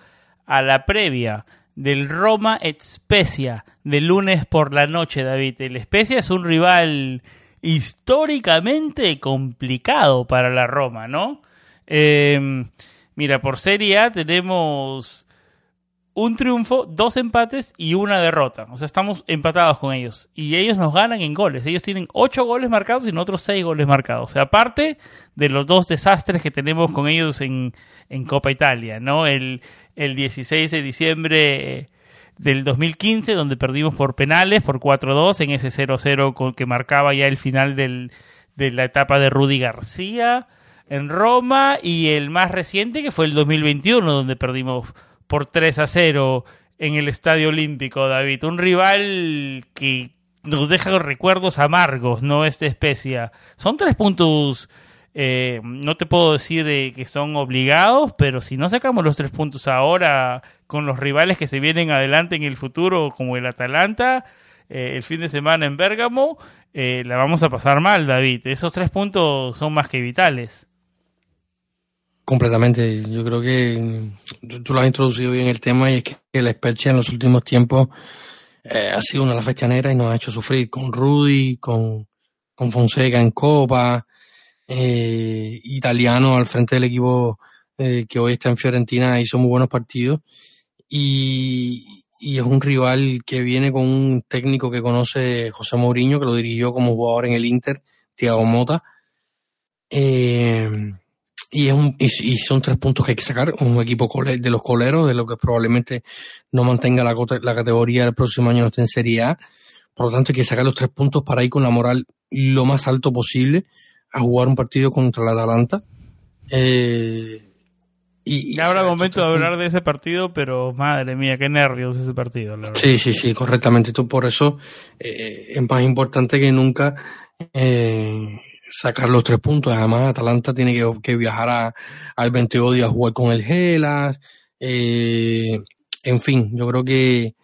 a la previa del Roma Spezia del lunes por la noche, David. El Spezia es un rival históricamente complicado para la Roma, ¿no? Eh, mira, por Serie A tenemos un triunfo, dos empates y una derrota. O sea, estamos empatados con ellos. Y ellos nos ganan en goles. Ellos tienen ocho goles marcados y nosotros seis goles marcados. O sea, aparte de los dos desastres que tenemos con ellos en, en Copa Italia, ¿no? El, el 16 de diciembre del 2015, donde perdimos por penales, por 4-2, en ese 0-0 que marcaba ya el final del, de la etapa de Rudy García en Roma. Y el más reciente, que fue el 2021, donde perdimos por 3 a 0 en el Estadio Olímpico, David. Un rival que nos deja recuerdos amargos, ¿no? Esta especie. Son tres puntos, eh, no te puedo decir que son obligados, pero si no sacamos los tres puntos ahora con los rivales que se vienen adelante en el futuro, como el Atalanta, eh, el fin de semana en Bérgamo, eh, la vamos a pasar mal, David. Esos tres puntos son más que vitales. Completamente. Yo creo que tú lo has introducido bien el tema y es que la Spezia en los últimos tiempos eh, ha sido una de las fechas negras y nos ha hecho sufrir con Rudy, con, con Fonseca en Copa, eh, Italiano al frente del equipo eh, que hoy está en Fiorentina hizo muy buenos partidos y, y es un rival que viene con un técnico que conoce José Mourinho, que lo dirigió como jugador en el Inter, Thiago Mota. Eh, y, es un, y, son tres puntos que hay que sacar. Un equipo de los coleros, de lo que probablemente no mantenga la, la categoría el próximo año no esté en Serie A. Por lo tanto, hay que sacar los tres puntos para ir con la moral lo más alto posible a jugar un partido contra la Atalanta. Eh, y, y ahora momento de hablar de ese partido, pero madre mía, qué nervios ese partido. sí, sí, sí, correctamente. por eso eh, es más importante que nunca eh, sacar los tres puntos. Además, Atalanta tiene que, viajar a, al 20 a jugar con el Gelas. Eh, en fin, yo creo que,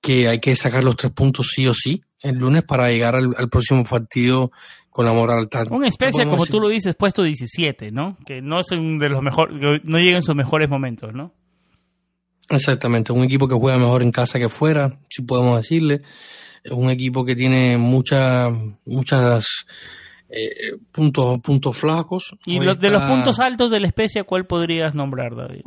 que hay que sacar los tres puntos sí o sí el lunes para llegar al, próximo partido con la moral tan. Una especie, como tú lo dices, puesto 17, ¿no? Que no es de los mejores, no llega en sus mejores momentos, ¿no? Exactamente, un equipo que juega mejor en casa que fuera, si podemos decirle. Un equipo que tiene muchas, muchas eh, puntos, puntos flacos. ¿Y los, de los puntos altos de la especie, cuál podrías nombrar, David?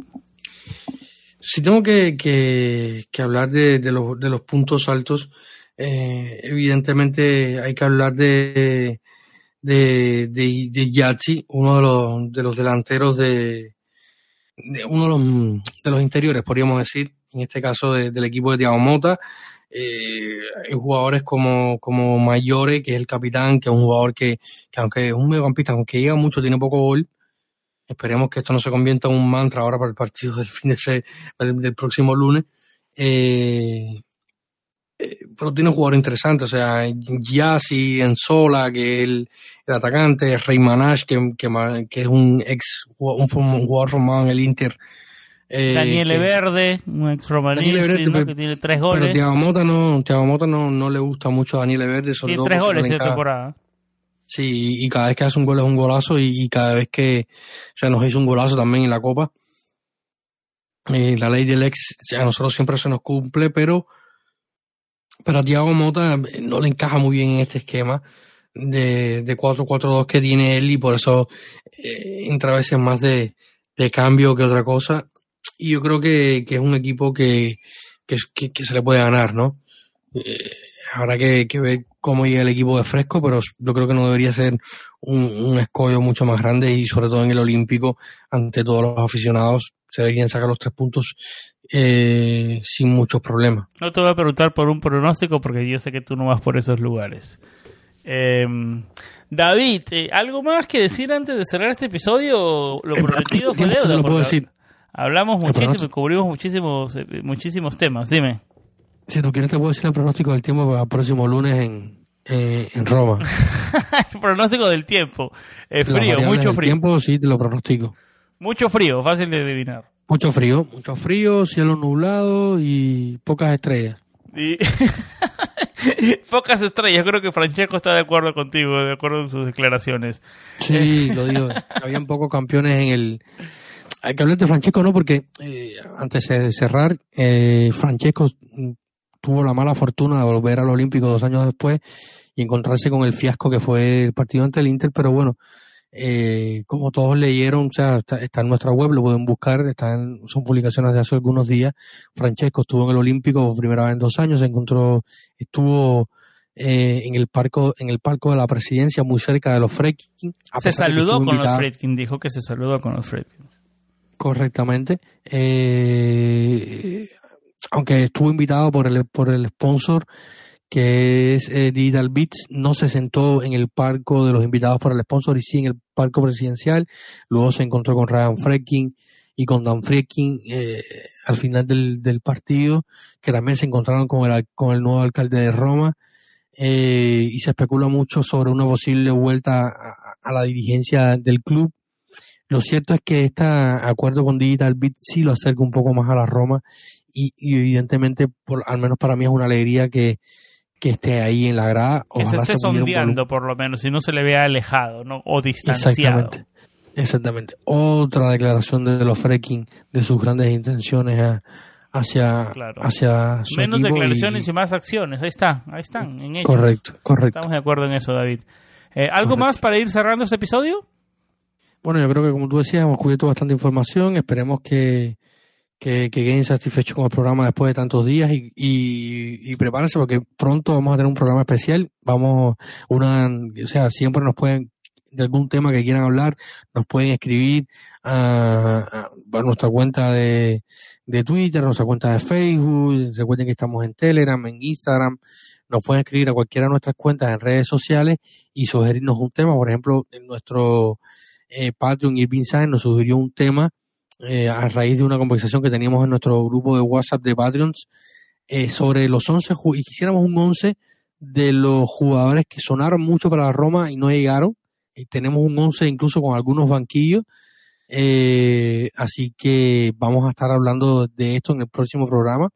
Si tengo que, que, hablar de, de, los, de los puntos altos, eh, evidentemente hay que hablar de, de, de, de Yachi, uno de los, de los delanteros de, uno de los, de los interiores, podríamos decir, en este caso del equipo de Thiago Mota. Eh, hay jugadores como, como Mayore, que es el capitán, que es un jugador que, que aunque es un mediocampista, aunque llega mucho, tiene poco gol. Esperemos que esto no se convierta en un mantra ahora para el partido del fin de ese, del, próximo lunes. Eh, eh, pero tiene un jugador interesante, o sea, Yassi, Enzola, que es el, atacante, Rey Manash, que, que, es un ex un, jugador formado en el Inter. Eh, Daniel Verde, un ex romanista que tiene tres goles. Pero Thiago Mota no, Thiago Mota no, no le gusta mucho a Daniel Verde. tiene tres goles esta temporada. Sí, y cada vez que hace un gol es un golazo y, cada vez que se nos hizo un golazo también en la Copa. Eh, la ley del ex a nosotros siempre se nos cumple, pero pero a Thiago Mota eh, no le encaja muy bien en este esquema de, de 4-4-2 que tiene él y por eso eh, entra a veces más de, de, cambio que otra cosa. Y yo creo que, que es un equipo que, que, que, se le puede ganar, ¿no? Eh, habrá que, que, ver cómo llega el equipo de fresco, pero yo creo que no debería ser un, un escollo mucho más grande y sobre todo en el Olímpico, ante todos los aficionados, se deberían sacar los tres puntos eh, sin muchos problemas. No te voy a preguntar por un pronóstico porque yo sé que tú no vas por esos lugares. Em, David, eh, ¿algo más que decir antes de cerrar este episodio? Lo prometido fue deuda. puedo decir. Hablamos muchísimo, cubrimos muchísimos, eh, muchísimos temas. Dime. Si tú quieres te puedo decir el pronóstico del tiempo para el próximo lunes en, en Roma. el pronóstico del tiempo. frío, mucho frío. tiempo sí te lo pronostico. Mucho frío, fácil de adivinar. Mucho frío, mucho frío, cielo nublado y pocas estrellas. Y... pocas estrellas, creo que Francesco está de acuerdo contigo, de acuerdo en sus declaraciones. Sí, lo digo. Habían pocos campeones en el... Hay que hablar de Francesco, ¿no? Porque eh, antes de cerrar, eh, Francesco tuvo la mala fortuna de volver al Olímpico dos años después y encontrarse con el fiasco que fue el partido ante el Inter, pero bueno, eh, como todos leyeron, o sea, está, en nuestra web, lo pueden buscar, están, son publicaciones de hace algunos días. Francesco estuvo en el Olímpico por primera vez en dos años, se encontró, estuvo eh, en el parco, en el palco de la presidencia, muy cerca de los Fredkin. Se saludó con los Fredkin, dijo que se saludó con los Fredkin. Correctamente. Eh, aunque estuvo invitado por el, por el sponsor que es eh, Digital Beats, no se sentó en el palco de los invitados por el sponsor y sí en el palco presidencial. Luego se encontró con Ryan Freking y con Dan Freking eh, al final del, del, partido, que también se encontraron con el, con el nuevo alcalde de Roma. Eh, y se especula mucho sobre una posible vuelta a, la dirigencia del club. Lo cierto es que este acuerdo con Digital Beats sí lo acerca un poco más a la Roma y, y evidentemente, por, al menos para mí es una alegría que, que esté ahí en la grada. Que se esté sondeando, por lo menos, si no se le vea alejado ¿no? o distanciado. Exactamente. Otra declaración de los Freking de sus grandes intenciones hacia, hacia Menos declaraciones y... más acciones. Ahí está, ahí están, en Correcto, correcto. Estamos de acuerdo en eso, David. Eh, ¿Algo más para ir cerrando este episodio? Bueno, yo creo que como tú decías, hemos cubierto bastante información. Esperemos que, que, que queden satisfechos con el programa después de tantos días y, y, y, prepárense porque pronto vamos a tener un programa especial. Vamos, una, o sea, siempre nos pueden, de algún tema que quieran hablar, nos pueden escribir a, a, nuestra cuenta de, de Twitter, nuestra cuenta de Facebook. Recuerden que estamos en Telegram, en Instagram. Nos pueden escribir a cualquiera de nuestras cuentas en redes sociales y sugerirnos un tema. Por ejemplo, en nuestro eh, Patreon, Irving Sáenz nos sugirió un tema eh, a raíz de una conversación que teníamos en nuestro grupo de WhatsApp de Patreons eh, sobre los 11 y quisiéramos un 11 de los jugadores que sonaron mucho para la Roma y no llegaron. y tenemos un 11 incluso con algunos banquillos Eh, así que vamos a estar hablando de esto en el próximo programa,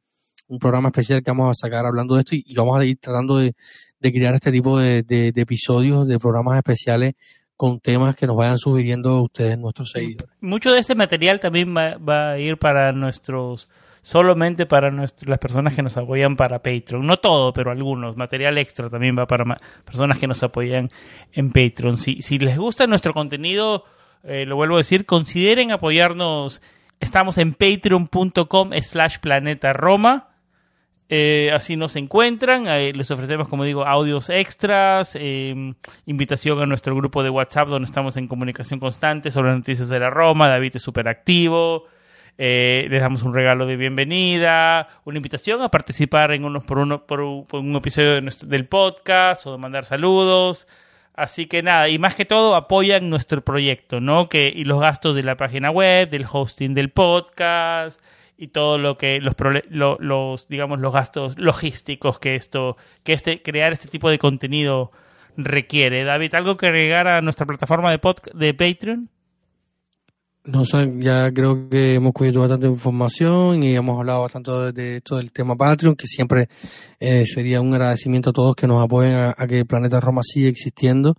un programa especial que vamos a sacar hablando de esto y, vamos a ir tratando de, crear este tipo de, de, episodios, de programas especiales con temas que nos vayan sugiriendo ustedes, nuestros seguidores. Mucho de este material también va, va a ir para nuestros solamente para las personas que nos apoyan para Patreon. No todo, pero algunos. Material extra también va para personas que nos apoyan en Patreon. Si, si les gusta nuestro contenido, eh, lo vuelvo a decir, consideren apoyarnos. Estamos en patreon.com slash planeta Roma. Eh, así nos encuentran. les ofrecemos, como digo, audios extras, em, invitación a nuestro grupo de WhatsApp donde estamos en comunicación constante sobre noticias de la Roma. David es súper activo. Eh, les damos un regalo de bienvenida, una invitación a participar en unos por uno por un, episodio del podcast o de mandar saludos. Así que nada, y más que todo apoyan nuestro proyecto, ¿no? Que, y los gastos de la página web, del hosting del podcast y todo lo que los, los digamos los gastos logísticos que esto que este crear este tipo de contenido requiere. David, algo que agregar a nuestra plataforma de de Patreon? No sé, ya creo que hemos cubierto bastante información y hemos hablado bastante de, esto del tema Patreon, que siempre eh, sería un agradecimiento a todos que nos apoyen a, que Planeta Roma siga existiendo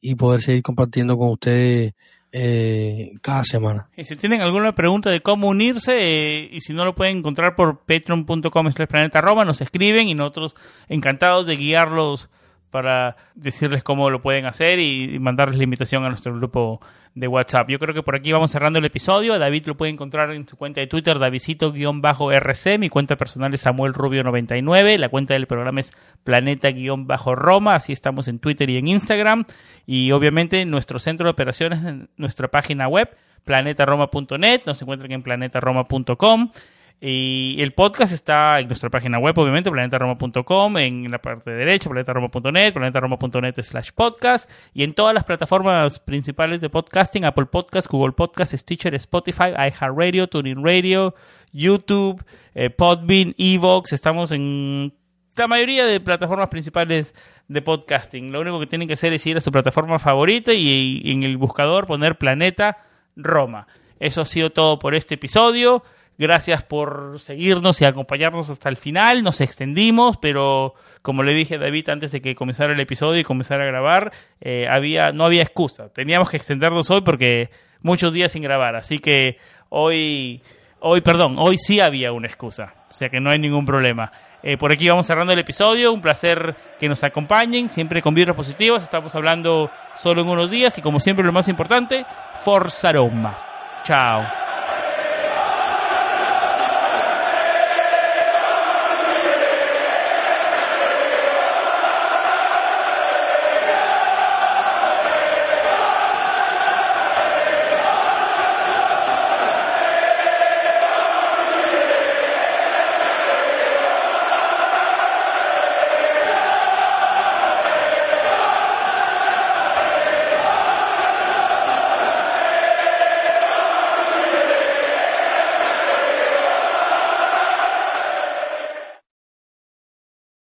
y poder seguir compartiendo con ustedes eh, cada semana. Y si tienen alguna pregunta de cómo unirse eh, y si no lo pueden encontrar por patreon.com planeta nos escriben y nosotros encantados de guiarlos para decirles cómo lo pueden hacer y mandarles la invitación a nuestro grupo de WhatsApp. Yo creo que por aquí vamos cerrando el episodio. David lo puede encontrar en su cuenta de Twitter, Davidito-RC. Mi cuenta personal es Samuel Rubio99. La cuenta del programa es Planeta-Roma. Así estamos en Twitter y en Instagram. Y obviamente nuestro centro de operaciones en nuestra página web, planetaroma.net. Nos encuentran en planetaroma.com. Y el podcast está en nuestra página web, obviamente, planetaroma.com, en la parte derecha, planetaroma.net, planetaroma.net slash podcast, y en todas las plataformas principales de podcasting, Apple Podcast, Google Podcast, Stitcher, Spotify, iHeartRadio, TuneIn Radio, YouTube, eh, Podbean, Evox, estamos en la mayoría de plataformas principales de podcasting. Lo único que tienen que hacer es ir a su plataforma favorita y en el buscador poner Planeta Roma. Eso ha sido todo por este episodio. Gracias por seguirnos y acompañarnos hasta el final. Nos extendimos, pero como le dije a David antes de que comenzara el episodio y comenzara a grabar, eh, había, no había excusa. Teníamos que extendernos hoy porque muchos días sin grabar. Así que hoy, hoy, perdón, hoy sí había una excusa. O sea que no hay ningún problema. Eh, por aquí vamos cerrando el episodio. Un placer que nos acompañen, siempre con vibras positivas. Estamos hablando solo en unos días y como siempre lo más importante, Forza Roma. Chao.